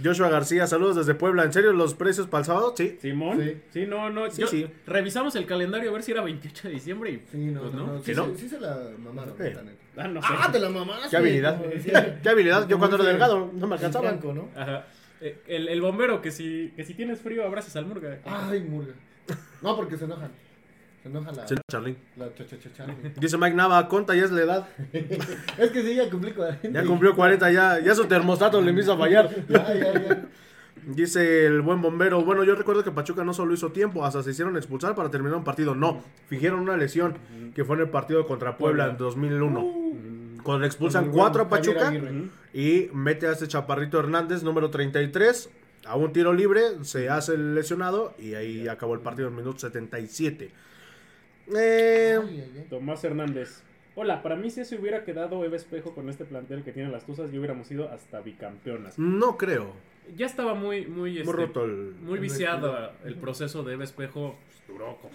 S2: Joshua García, saludos desde Puebla. ¿En serio los precios para el sábado? Sí.
S3: Simón.
S4: Sí.
S3: Sí. no, no.
S2: Sí,
S3: yo-
S2: sí.
S3: Revisamos el calendario a ver si era 28 de diciembre y.
S4: Sí, no,
S3: pues
S4: no, no. Sí,
S2: ¿Sí, no?
S4: sí, sí se la mamaron.
S3: Ah, no sé.
S4: Ah, te la mamaste.
S2: Qué habilidad. Qué habilidad. Yo cuando era delgado no me
S4: el
S2: alcanzaban.
S4: Franco, ¿no?
S3: Ajá. Eh, El, el bombero que si, que si tienes frío abraces al murga.
S4: Ay, murga. No, porque se enojan. Se enoja la,
S2: Charly.
S4: la.
S2: Dice Mike Nava, conta ya es la edad.
S4: Es que sí, ya cumplí 40.
S2: Ya cumplió 40, ya, ya su termostato le empieza a fallar.
S4: Ya, ya, ya.
S2: Dice el buen bombero, bueno, yo recuerdo que Pachuca no solo hizo tiempo, hasta se hicieron expulsar para terminar un partido. No, fingieron una lesión que fue en el partido contra Puebla en 2001. Cuando le expulsan
S4: Con el buen
S2: 4 a Pachuca y mete a este chaparrito Hernández, número 33, a un tiro libre, se hace el lesionado y ahí acabó el partido en el minuto 77. Eh.
S3: Tomás Hernández. Hola, para mí si se hubiera quedado Eva Espejo con este plantel que tienen las Tuzas, ya hubiéramos ido hasta bicampeonas.
S2: no creo.
S3: Ya estaba muy, muy,
S2: Muy
S3: este,
S2: roto el...
S3: muy viciado el proceso de Eva Espejo. pues, duró como,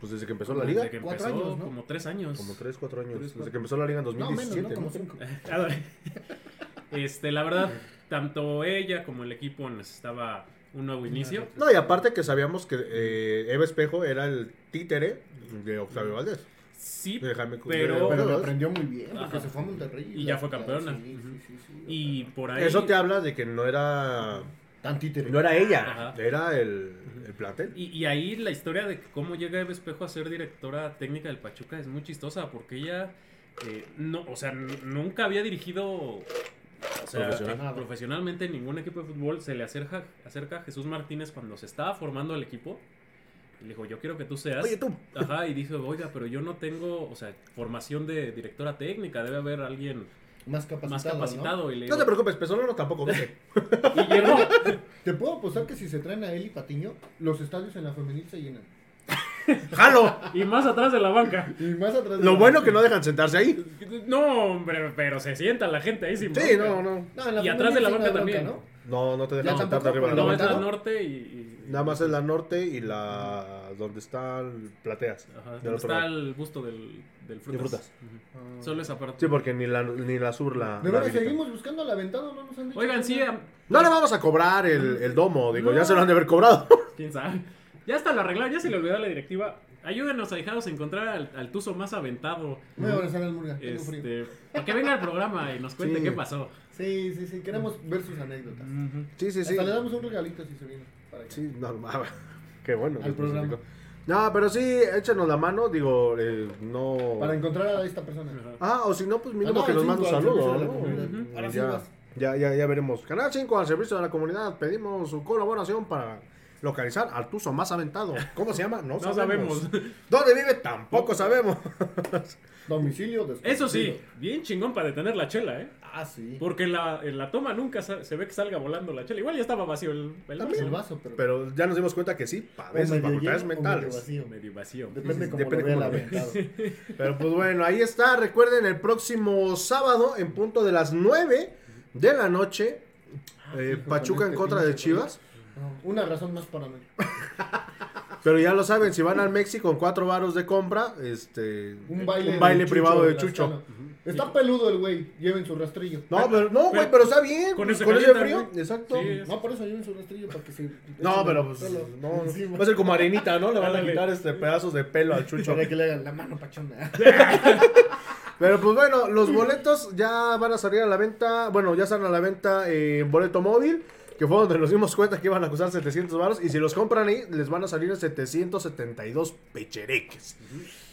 S2: Pues desde que empezó la liga,
S3: desde que
S4: Cuatro
S3: empezó,
S4: años, ¿no?
S3: como tres años.
S2: como 3, 4 años.
S4: Tres,
S2: Desde
S4: cuatro.
S2: que empezó la liga en
S4: No, menos,
S2: 2017.
S4: ¿no? Como
S2: ¿no?
S4: 5.
S3: Ah, Este, la verdad, tanto ella como el equipo necesitaba un nuevo inicio.
S2: No, y aparte que sabíamos que eh, Eva Espejo era el títere de Octavio Valdés.
S3: Sí,
S2: De Jaime Cruz.
S3: pero,
S4: Pero lo aprendió muy bien, porque
S3: Ajá.
S4: se fue a Monterrey.
S3: Y ya fue campeona.
S4: Sí, sí, sí, sí.
S3: y por ahí...
S2: Eso te habla de que no era
S4: Tan títere.
S2: no era ella,
S3: Ajá.
S2: era el, el plantel.
S3: Y, y ahí la historia de cómo llega Eva Espejo a ser directora técnica del Pachuca es muy chistosa porque ella eh, no, o sea, nunca había dirigido o sea,
S2: Profesional.
S3: profesionalmente en ningún equipo de fútbol. Se le acerca, acerca a Jesús Martínez cuando se estaba formando el equipo y le dijo, yo quiero que tú seas...
S2: Oye, tú.
S3: Ajá, y dijo, oiga, pero yo no tengo, o sea, formación de directora técnica, debe haber alguien
S4: Más capacitado.
S3: más
S4: ¿no?
S3: Y, le
S2: No te
S3: digo-
S2: preocupes, Pesolano tampoco
S3: y llegó.
S4: Te puedo apostar que si se traen a él y Patiño, los estadios en la femenil se llenan.
S2: ¡Jalo!
S3: Y más atrás de la banca.
S4: Y más atrás. de
S2: Lo
S4: la-
S2: bueno que no dejan sentarse ahí.
S3: No, hombre, pero se sienta la gente ahí sin
S2: Sí,
S3: bronca.
S2: no, no.
S4: No,
S3: Y atrás de la banca
S4: no
S3: también.
S4: ¿no?
S2: No, no te dejan
S4: Ya
S2: sentarte arriba de la
S3: No,
S4: pero
S3: es
S2: banca.
S3: la
S4: ¿no?
S3: norte y, y-
S2: Nada más es la norte y la donde están plateas.
S3: Ajá, donde está
S2: lado.
S3: el busto del, del frutas.
S2: De frutas.
S4: Ah.
S3: Solo esa parte.
S2: Sí, porque ni la, ni la sur la.
S4: De
S2: la
S4: verdad, seguimos buscando la ventana, no nos han dicho.
S3: Oigan, sí, am-
S2: No le vamos a cobrar el, el domo, digo, ya
S3: No.
S2: se lo han de haber cobrado.
S3: quién sabe. Ya está lo arreglado, ya se le olvidó a la directiva. Ayúdenos a dejaros encontrar al, al tuzo más aventado.
S4: Voy a abrazar al Murga, tengo frío.
S3: Este, para que venga al programa y nos cuente
S2: Sí.
S3: qué pasó.
S4: Sí, sí, sí, queremos ver sus anécdotas.
S2: Sí, sí, sí.
S4: Hasta le damos un regalito si se viene. Para
S2: Sí, no, no, Qué bueno.
S4: Al
S2: que
S4: programa.
S2: especificó. No, pero sí, échenos la mano, digo, eh, no...
S4: Para encontrar a esta persona.
S2: Ah, o si no, pues mínimo
S4: Ah, no,
S2: que nos
S4: el
S2: mande un
S4: cinco al
S2: saludo,
S4: servicio de la
S2: ¿no?
S4: comunidad.
S2: Ujú.
S4: Ahora sí
S2: ya,
S4: vas.
S2: ya, ya, ya veremos. Canal 5 al servicio de la comunidad, pedimos su colaboración para localizar al tuzo más aventado. ¿Cómo se llama? No,
S3: No
S2: sabemos.
S3: sabemos.
S2: ¿Dónde vive? Tampoco sabemos.
S4: Domicilio desconocido.
S3: Eso sí, bien chingón para detener la chela, ¿eh?
S4: Ah, sí.
S3: Porque en la, en la toma nunca se ve que salga volando la chela. Igual ya estaba vacío el, el
S4: El
S3: vaso.
S4: pero.
S2: Pero ya nos dimos cuenta que sí, padece
S4: medio
S2: facultades
S4: lleno o medio
S2: mentales.
S4: vacío.
S3: Medio vacío.
S4: Depende cómo
S2: Depende
S4: lo vea
S2: cómo. Pero pues bueno, ahí está. Recuerden, el próximo sábado, en punto de las 9 de la noche, eh,
S4: hijo,
S2: Pachuca en
S4: este
S2: contra de Chivas.
S4: No, Una razón más para mí.
S2: Pero ya lo saben, si van al México con cuatro varos de compra, este
S4: Un baile,
S2: un baile
S4: de Chucho
S2: privado de Chucho.
S4: Está peludo el güey. Lleven su rastrillo.
S2: No, pero no, güey,
S3: pero-
S2: pero está bien.
S3: con
S2: Con,
S3: ese
S2: ese
S3: calienta,
S2: frío,
S3: güey.
S2: exacto.
S3: Sí.
S4: No, por eso lleven su rastrillo para que se.
S2: No, pero pues
S4: pelo
S2: no, va a ser como arenita, ¿no? Le van a quitar este pedazos de pelo al chucho.
S4: Para que le hagan la mano pachona.
S2: Pero pues bueno, los boletos ya van a salir a la venta. Bueno, ya están a la venta en boleto móvil. Que fue donde nos dimos cuenta que iban a costar 700 baros. Y si los compran ahí, les van a salir en 772 pechereques.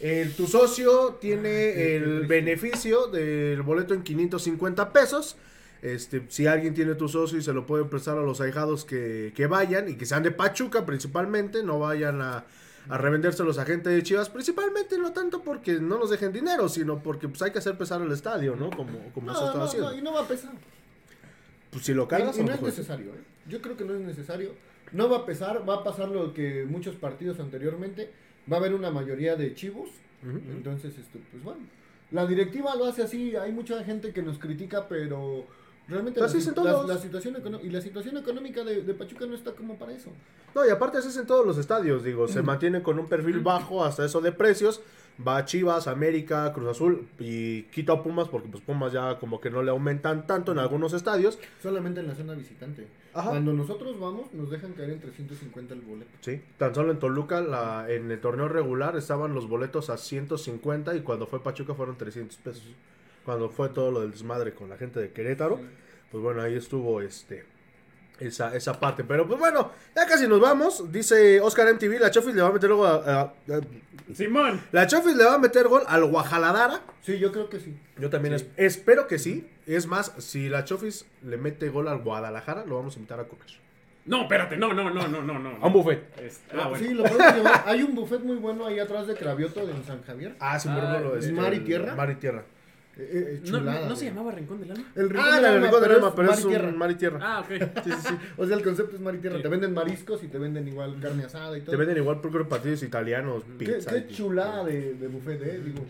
S2: El, tu socio tiene el beneficio del boleto en 550 pesos. Este, si alguien tiene tu socio y se lo puede prestar a los ahijados que, que vayan y que sean de Pachuca principalmente, no vayan a, a revenderse a los agentes de Chivas, principalmente no tanto porque no nos dejen dinero, sino porque pues hay que hacer pesar el estadio, ¿no? Como, como se
S4: No,
S2: está
S4: no,
S2: haciendo.
S4: no, y no va a pesar.
S2: Pues si lo cargas,
S4: y no es necesario, ¿eh? Yo creo que no es necesario. No va a pesar, va a pasar lo que muchos partidos anteriormente. Va a haber una mayoría de chivos. Entonces, este, pues bueno. La directiva lo hace así. Hay mucha gente que nos critica, pero realmente la,
S2: Así
S4: la-
S2: todos.
S4: la situación y la situación económica de, de Pachuca no está como para eso.
S2: No, y aparte así es en todos los estadios, digo, se mantiene con un perfil bajo hasta eso de precios. Va a Chivas, América, Cruz Azul y quito a Pumas porque pues Pumas ya como que no le aumentan tanto en algunos estadios.
S4: Solamente en la zona visitante.
S2: Ajá.
S4: Cuando nosotros vamos, nos dejan caer en 350 el boleto.
S2: Sí, tan solo en Toluca, la, en el torneo regular estaban los boletos a 150 y cuando fue Pachuca fueron 300 pesos. Cuando fue todo lo del desmadre con la gente de Querétaro,
S4: Sí.
S2: pues bueno, ahí estuvo este esa, esa parte. Pero pues bueno, ya casi nos vamos. Dice Oscar MTV, la Chofis le va a meter gol a, a- a-
S3: Simón.
S2: la Chofis le va a meter gol al Guajaladara.
S4: Sí, yo creo que sí.
S2: Yo también
S3: Sí.
S2: es- espero que sí. Es más, si la Chofis le mete gol al Guadalajara, lo vamos a invitar a comer.
S3: No, espérate, no, no, no, no, no, no.
S2: A un buffet.
S3: Es- ah, bueno.
S4: Sí, lo podemos llevar. Hay un buffet muy bueno ahí atrás de Cravioto en San Javier.
S2: Ah, sí,
S3: Ah,
S2: muy bueno,
S3: ¿es
S4: Mar y Tierra?
S2: Mar y Tierra.
S4: Eh, eh,
S3: ¿No,
S4: chulada,
S3: no, no se llamaba Rincón del Alma?
S4: El rincón
S2: Ah,
S4: del alma,
S2: Rincón del
S4: pero
S2: Alma, pero
S4: mar
S2: es
S4: y tierra.
S2: un mar y tierra.
S3: Ah, ok.
S2: Sí, sí, sí.
S4: O sea, el concepto es mar y tierra.
S3: Sí.
S4: Te venden mariscos y te venden igual carne asada y todo.
S2: Te venden igual por partidos italianos,
S4: Qué,
S2: pizza.
S4: qué
S2: y-
S4: chulada de, de buffet, eh. Digo,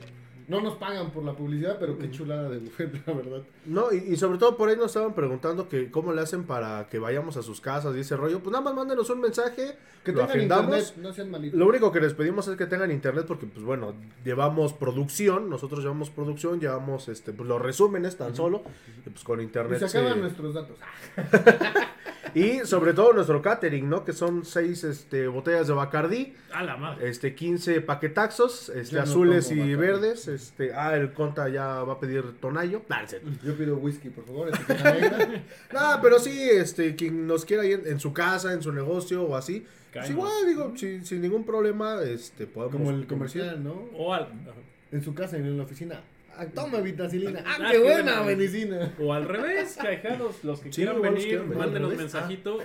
S4: no nos pagan por la publicidad, pero qué chulada de buffet, la verdad.
S2: No, y, y sobre todo por ahí nos estaban preguntando que cómo le hacen para que vayamos a sus casas y ese rollo. Pues nada más mándenos un mensaje,
S4: Que
S2: lo
S4: tengan internet, no sean malitos.
S2: Lo único que les pedimos es que tengan internet porque, pues bueno, llevamos producción, nosotros llevamos producción, llevamos este, pues, los resúmenes tan solo, y pues con
S4: Y
S2: internet.
S4: se
S2: se-
S4: acaban nuestros datos.
S2: Y sobre todo nuestro catering, ¿no? Que son seis este, botellas de Bacardí,
S3: A la madre.
S2: este, 15 paquetaxos, este,
S4: Yo
S2: azules y
S4: Bacardí.
S2: verdes. Este, ah, el Conta ya va a pedir tonayo.
S4: Yo pido whisky, por favor.
S2: No, pero sí, este, quien nos quiera ir en, en su casa, en su negocio o así, pues igual, digo, sin, sin ningún problema, este, podemos...
S4: Como el comercial, ¿no?
S3: O al,
S4: En su casa, en la oficina. Ah, toma vitacilina. Ah,
S3: Ah,
S4: qué buena medicina.
S3: o al revés, caejados, los que
S2: Sí,
S3: quieran venir, mándenos
S4: ¿Al
S3: mensajito.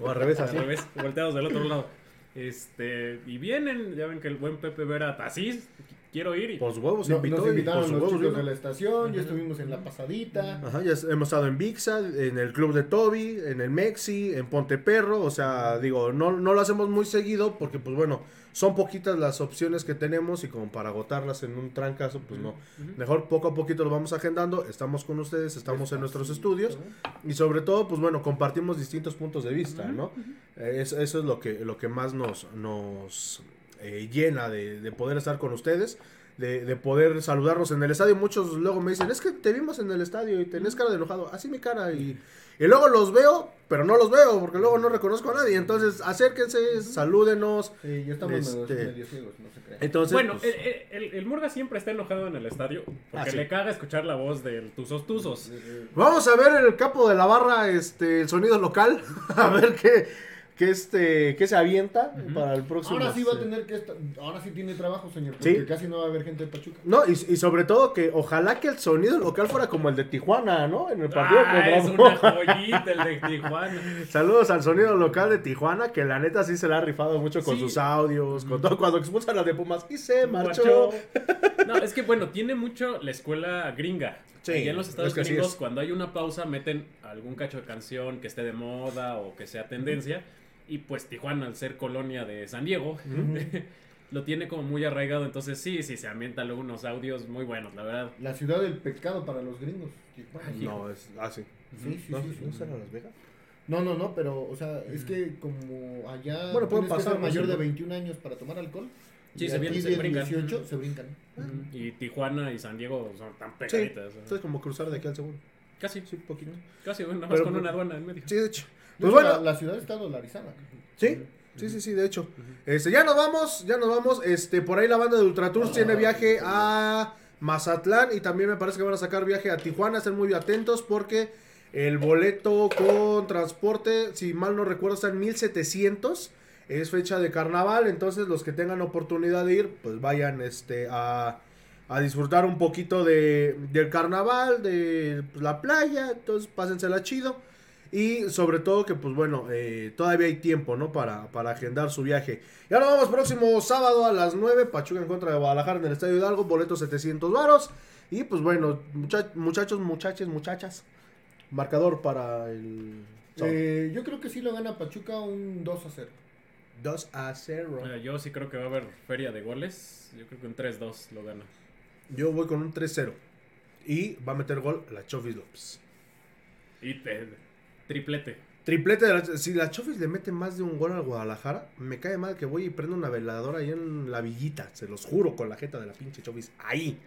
S2: O al revés,
S3: Al
S2: así.
S3: revés, volteados del otro lado. Este, y vienen, ya ven que el buen Pepe Vera Tasís, quiero ir y
S2: Por sus huevos
S4: No,
S2: invitó
S4: nos invitaron
S2: por sus
S4: los
S2: huevos
S4: chicos de la estación, ya estuvimos en la pasadita.
S2: Ajá, ya hemos estado en Vixa, en el club de Toby, en el Mexi, en Ponteperro, o sea, digo, no, no lo hacemos muy seguido porque, pues bueno, son poquitas las opciones que tenemos y como para agotarlas en un trancazo, pues no. Mejor poco a poquito lo vamos agendando, estamos con ustedes, estamos en nuestros estudios y sobre todo, pues bueno, compartimos distintos puntos de vista, ¿no? Es- eso es lo que, lo que más nos, nos eh, llena de, de poder estar con ustedes. De, de poder saludarnos en el estadio. Muchos luego me dicen, es que te vimos en el estadio y tenés cara de enojado. Así mi cara. Y, y luego los veo, pero no los veo porque luego no reconozco a nadie. Entonces, acérquense, salúdenos.
S4: Sí, ya estamos
S2: Este-
S4: medio- medio ciegos, no se crean.
S2: Entonces,
S3: Bueno,
S2: pues,
S3: el, el, el Murga siempre está enojado en el estadio porque
S2: Ah, sí.
S3: le caga escuchar la voz del Tuzos Tuzos.
S2: Vamos a ver en el capo de la barra este, el sonido local. A ver qué, que este que se avienta para el próximo.
S4: Ahora sí va a
S2: este,
S4: tener que estar, ahora sí tiene trabajo, señor, porque
S2: Sí.
S4: casi no va a haber gente de Pachuca.
S2: No, y, y sobre todo que ojalá que el sonido local fuera como el de Tijuana, ¿no? En el partido
S3: Ah,
S2: contra
S3: es una joyita el de Tijuana.
S2: Saludos al sonido local de Tijuana, que la neta sí se la ha rifado mucho con
S3: Sí.
S2: sus audios, con todo. Cuando expulsan a de Pumas y se marchó.
S3: No, es que bueno, tiene mucho la escuela gringa.
S2: Sí,
S3: Allá en los estados
S2: es que es.
S3: cuando hay una pausa, meten algún cacho de canción que esté de moda o que sea tendencia. Y pues Tijuana, al ser colonia de San Diego, lo tiene como muy arraigado. Entonces sí, sí, se ambientan luego unos audios muy buenos, la verdad.
S4: La ciudad del pecado para los gringos. Tijuana.
S2: No, es así.
S4: Sí, sí,
S2: ¿No,
S4: sí, sí.
S2: ¿no será Las Vegas?
S4: No, no, no, pero, o sea, es que como allá
S2: Bueno,
S4: que
S2: pasar,
S4: ser mayor
S2: ¿no?
S4: de 21 años para tomar alcohol.
S3: Sí,
S4: y
S3: se vienen, se brincan.
S4: 18 se brincan.
S3: Y Tijuana y San Diego son tan
S2: Sí,
S3: pegaditas. ¿no?
S2: entonces como cruzar de aquí al seguro.
S3: Casi,
S2: Sí, poquito.
S3: casi, bueno, nada más
S2: Pero,
S3: con una aduana en medio.
S2: Sí, de hecho. Pues bueno,
S4: la, la ciudad está dolarizada.
S2: Sí, sí, sí, sí, de hecho. Este, ya nos vamos, ya nos vamos. Este, por ahí la banda de Ultra Tours tiene viaje a Mazatlán y también me parece que van a sacar viaje a Tijuana. Estén muy atentos porque el boleto con transporte, si mal no recuerdo, está en 1700. Es fecha de carnaval, entonces los que tengan oportunidad de ir, pues vayan este, a, a disfrutar un poquito de, del carnaval, de pues, la playa. Entonces pásensela chido. Y sobre todo que, pues bueno, eh, todavía hay tiempo, ¿no? Para, para agendar su viaje. Y ahora vamos próximo sábado a las 9, Pachuca en contra de Guadalajara en el Estadio Hidalgo, boletos 700 varos. Y pues bueno, mucha- muchachos, muchachas, muchachas, marcador para el...
S4: Eh, yo creo que sí lo gana Pachuca un 2 a 0.
S2: 2 a 0.
S3: Eh, yo sí creo que va a haber feria de goles. Yo creo que un 3-2 lo gana.
S2: Yo voy con un 3-0. Y va a meter gol la Chofis López.
S3: Y te- triplete.
S2: Triplete de la- si la Chofis le mete más de un gol al Guadalajara, me cae mal que voy y prendo una veladora ahí en la villita, se los juro, con la jeta de la pinche Chofis ahí.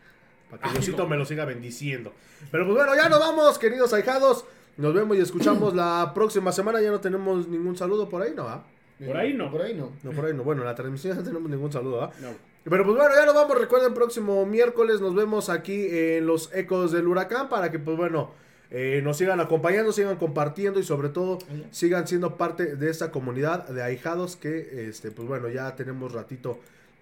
S2: Para que
S3: Ay,
S2: Diosito
S3: no.
S2: me lo siga bendiciendo. Pero pues bueno, ya nos vamos, queridos ahijados. Nos vemos y escuchamos la próxima semana. Ya no tenemos ningún saludo por ahí, ¿no? ah?
S3: Por ahí no.
S4: Por ahí no.
S2: No, por ahí no. Bueno, en la transmisión no tenemos ningún saludo, ¿ah?
S3: No.
S2: Pero pues bueno, ya nos vamos. Recuerden, próximo miércoles nos vemos aquí en los Ecos del Huracán para que, pues bueno, eh, nos sigan acompañando, sigan compartiendo y sobre todo sigan siendo parte de esta comunidad de ahijados que, este, pues bueno, ya tenemos ratito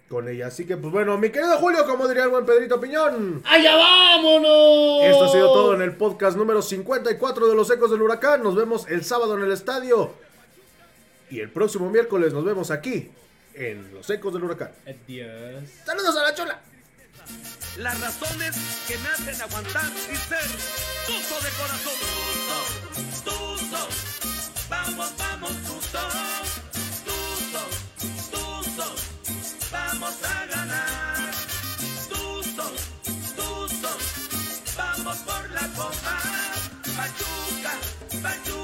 S2: con ella. Así que, pues bueno, mi querido Julio, como diría el buen Pedrito Piñón.
S4: ¡Allá vámonos!
S2: Esto ha sido todo en el podcast número 54 de los Ecos del Huracán. Nos vemos el sábado en el estadio. Y el próximo miércoles nos vemos aquí en los Ecos del Huracán.
S3: Adiós.
S2: Saludos a la chola.
S1: Las razones que me hacen aguantar y ser tuzo de corazón. Tuzo, tuzo, vamos, vamos, tuzo. Tuzo, tuzo, vamos a ganar. Tuzo, tuzo, vamos por la copa. Pachuca, Pachuca.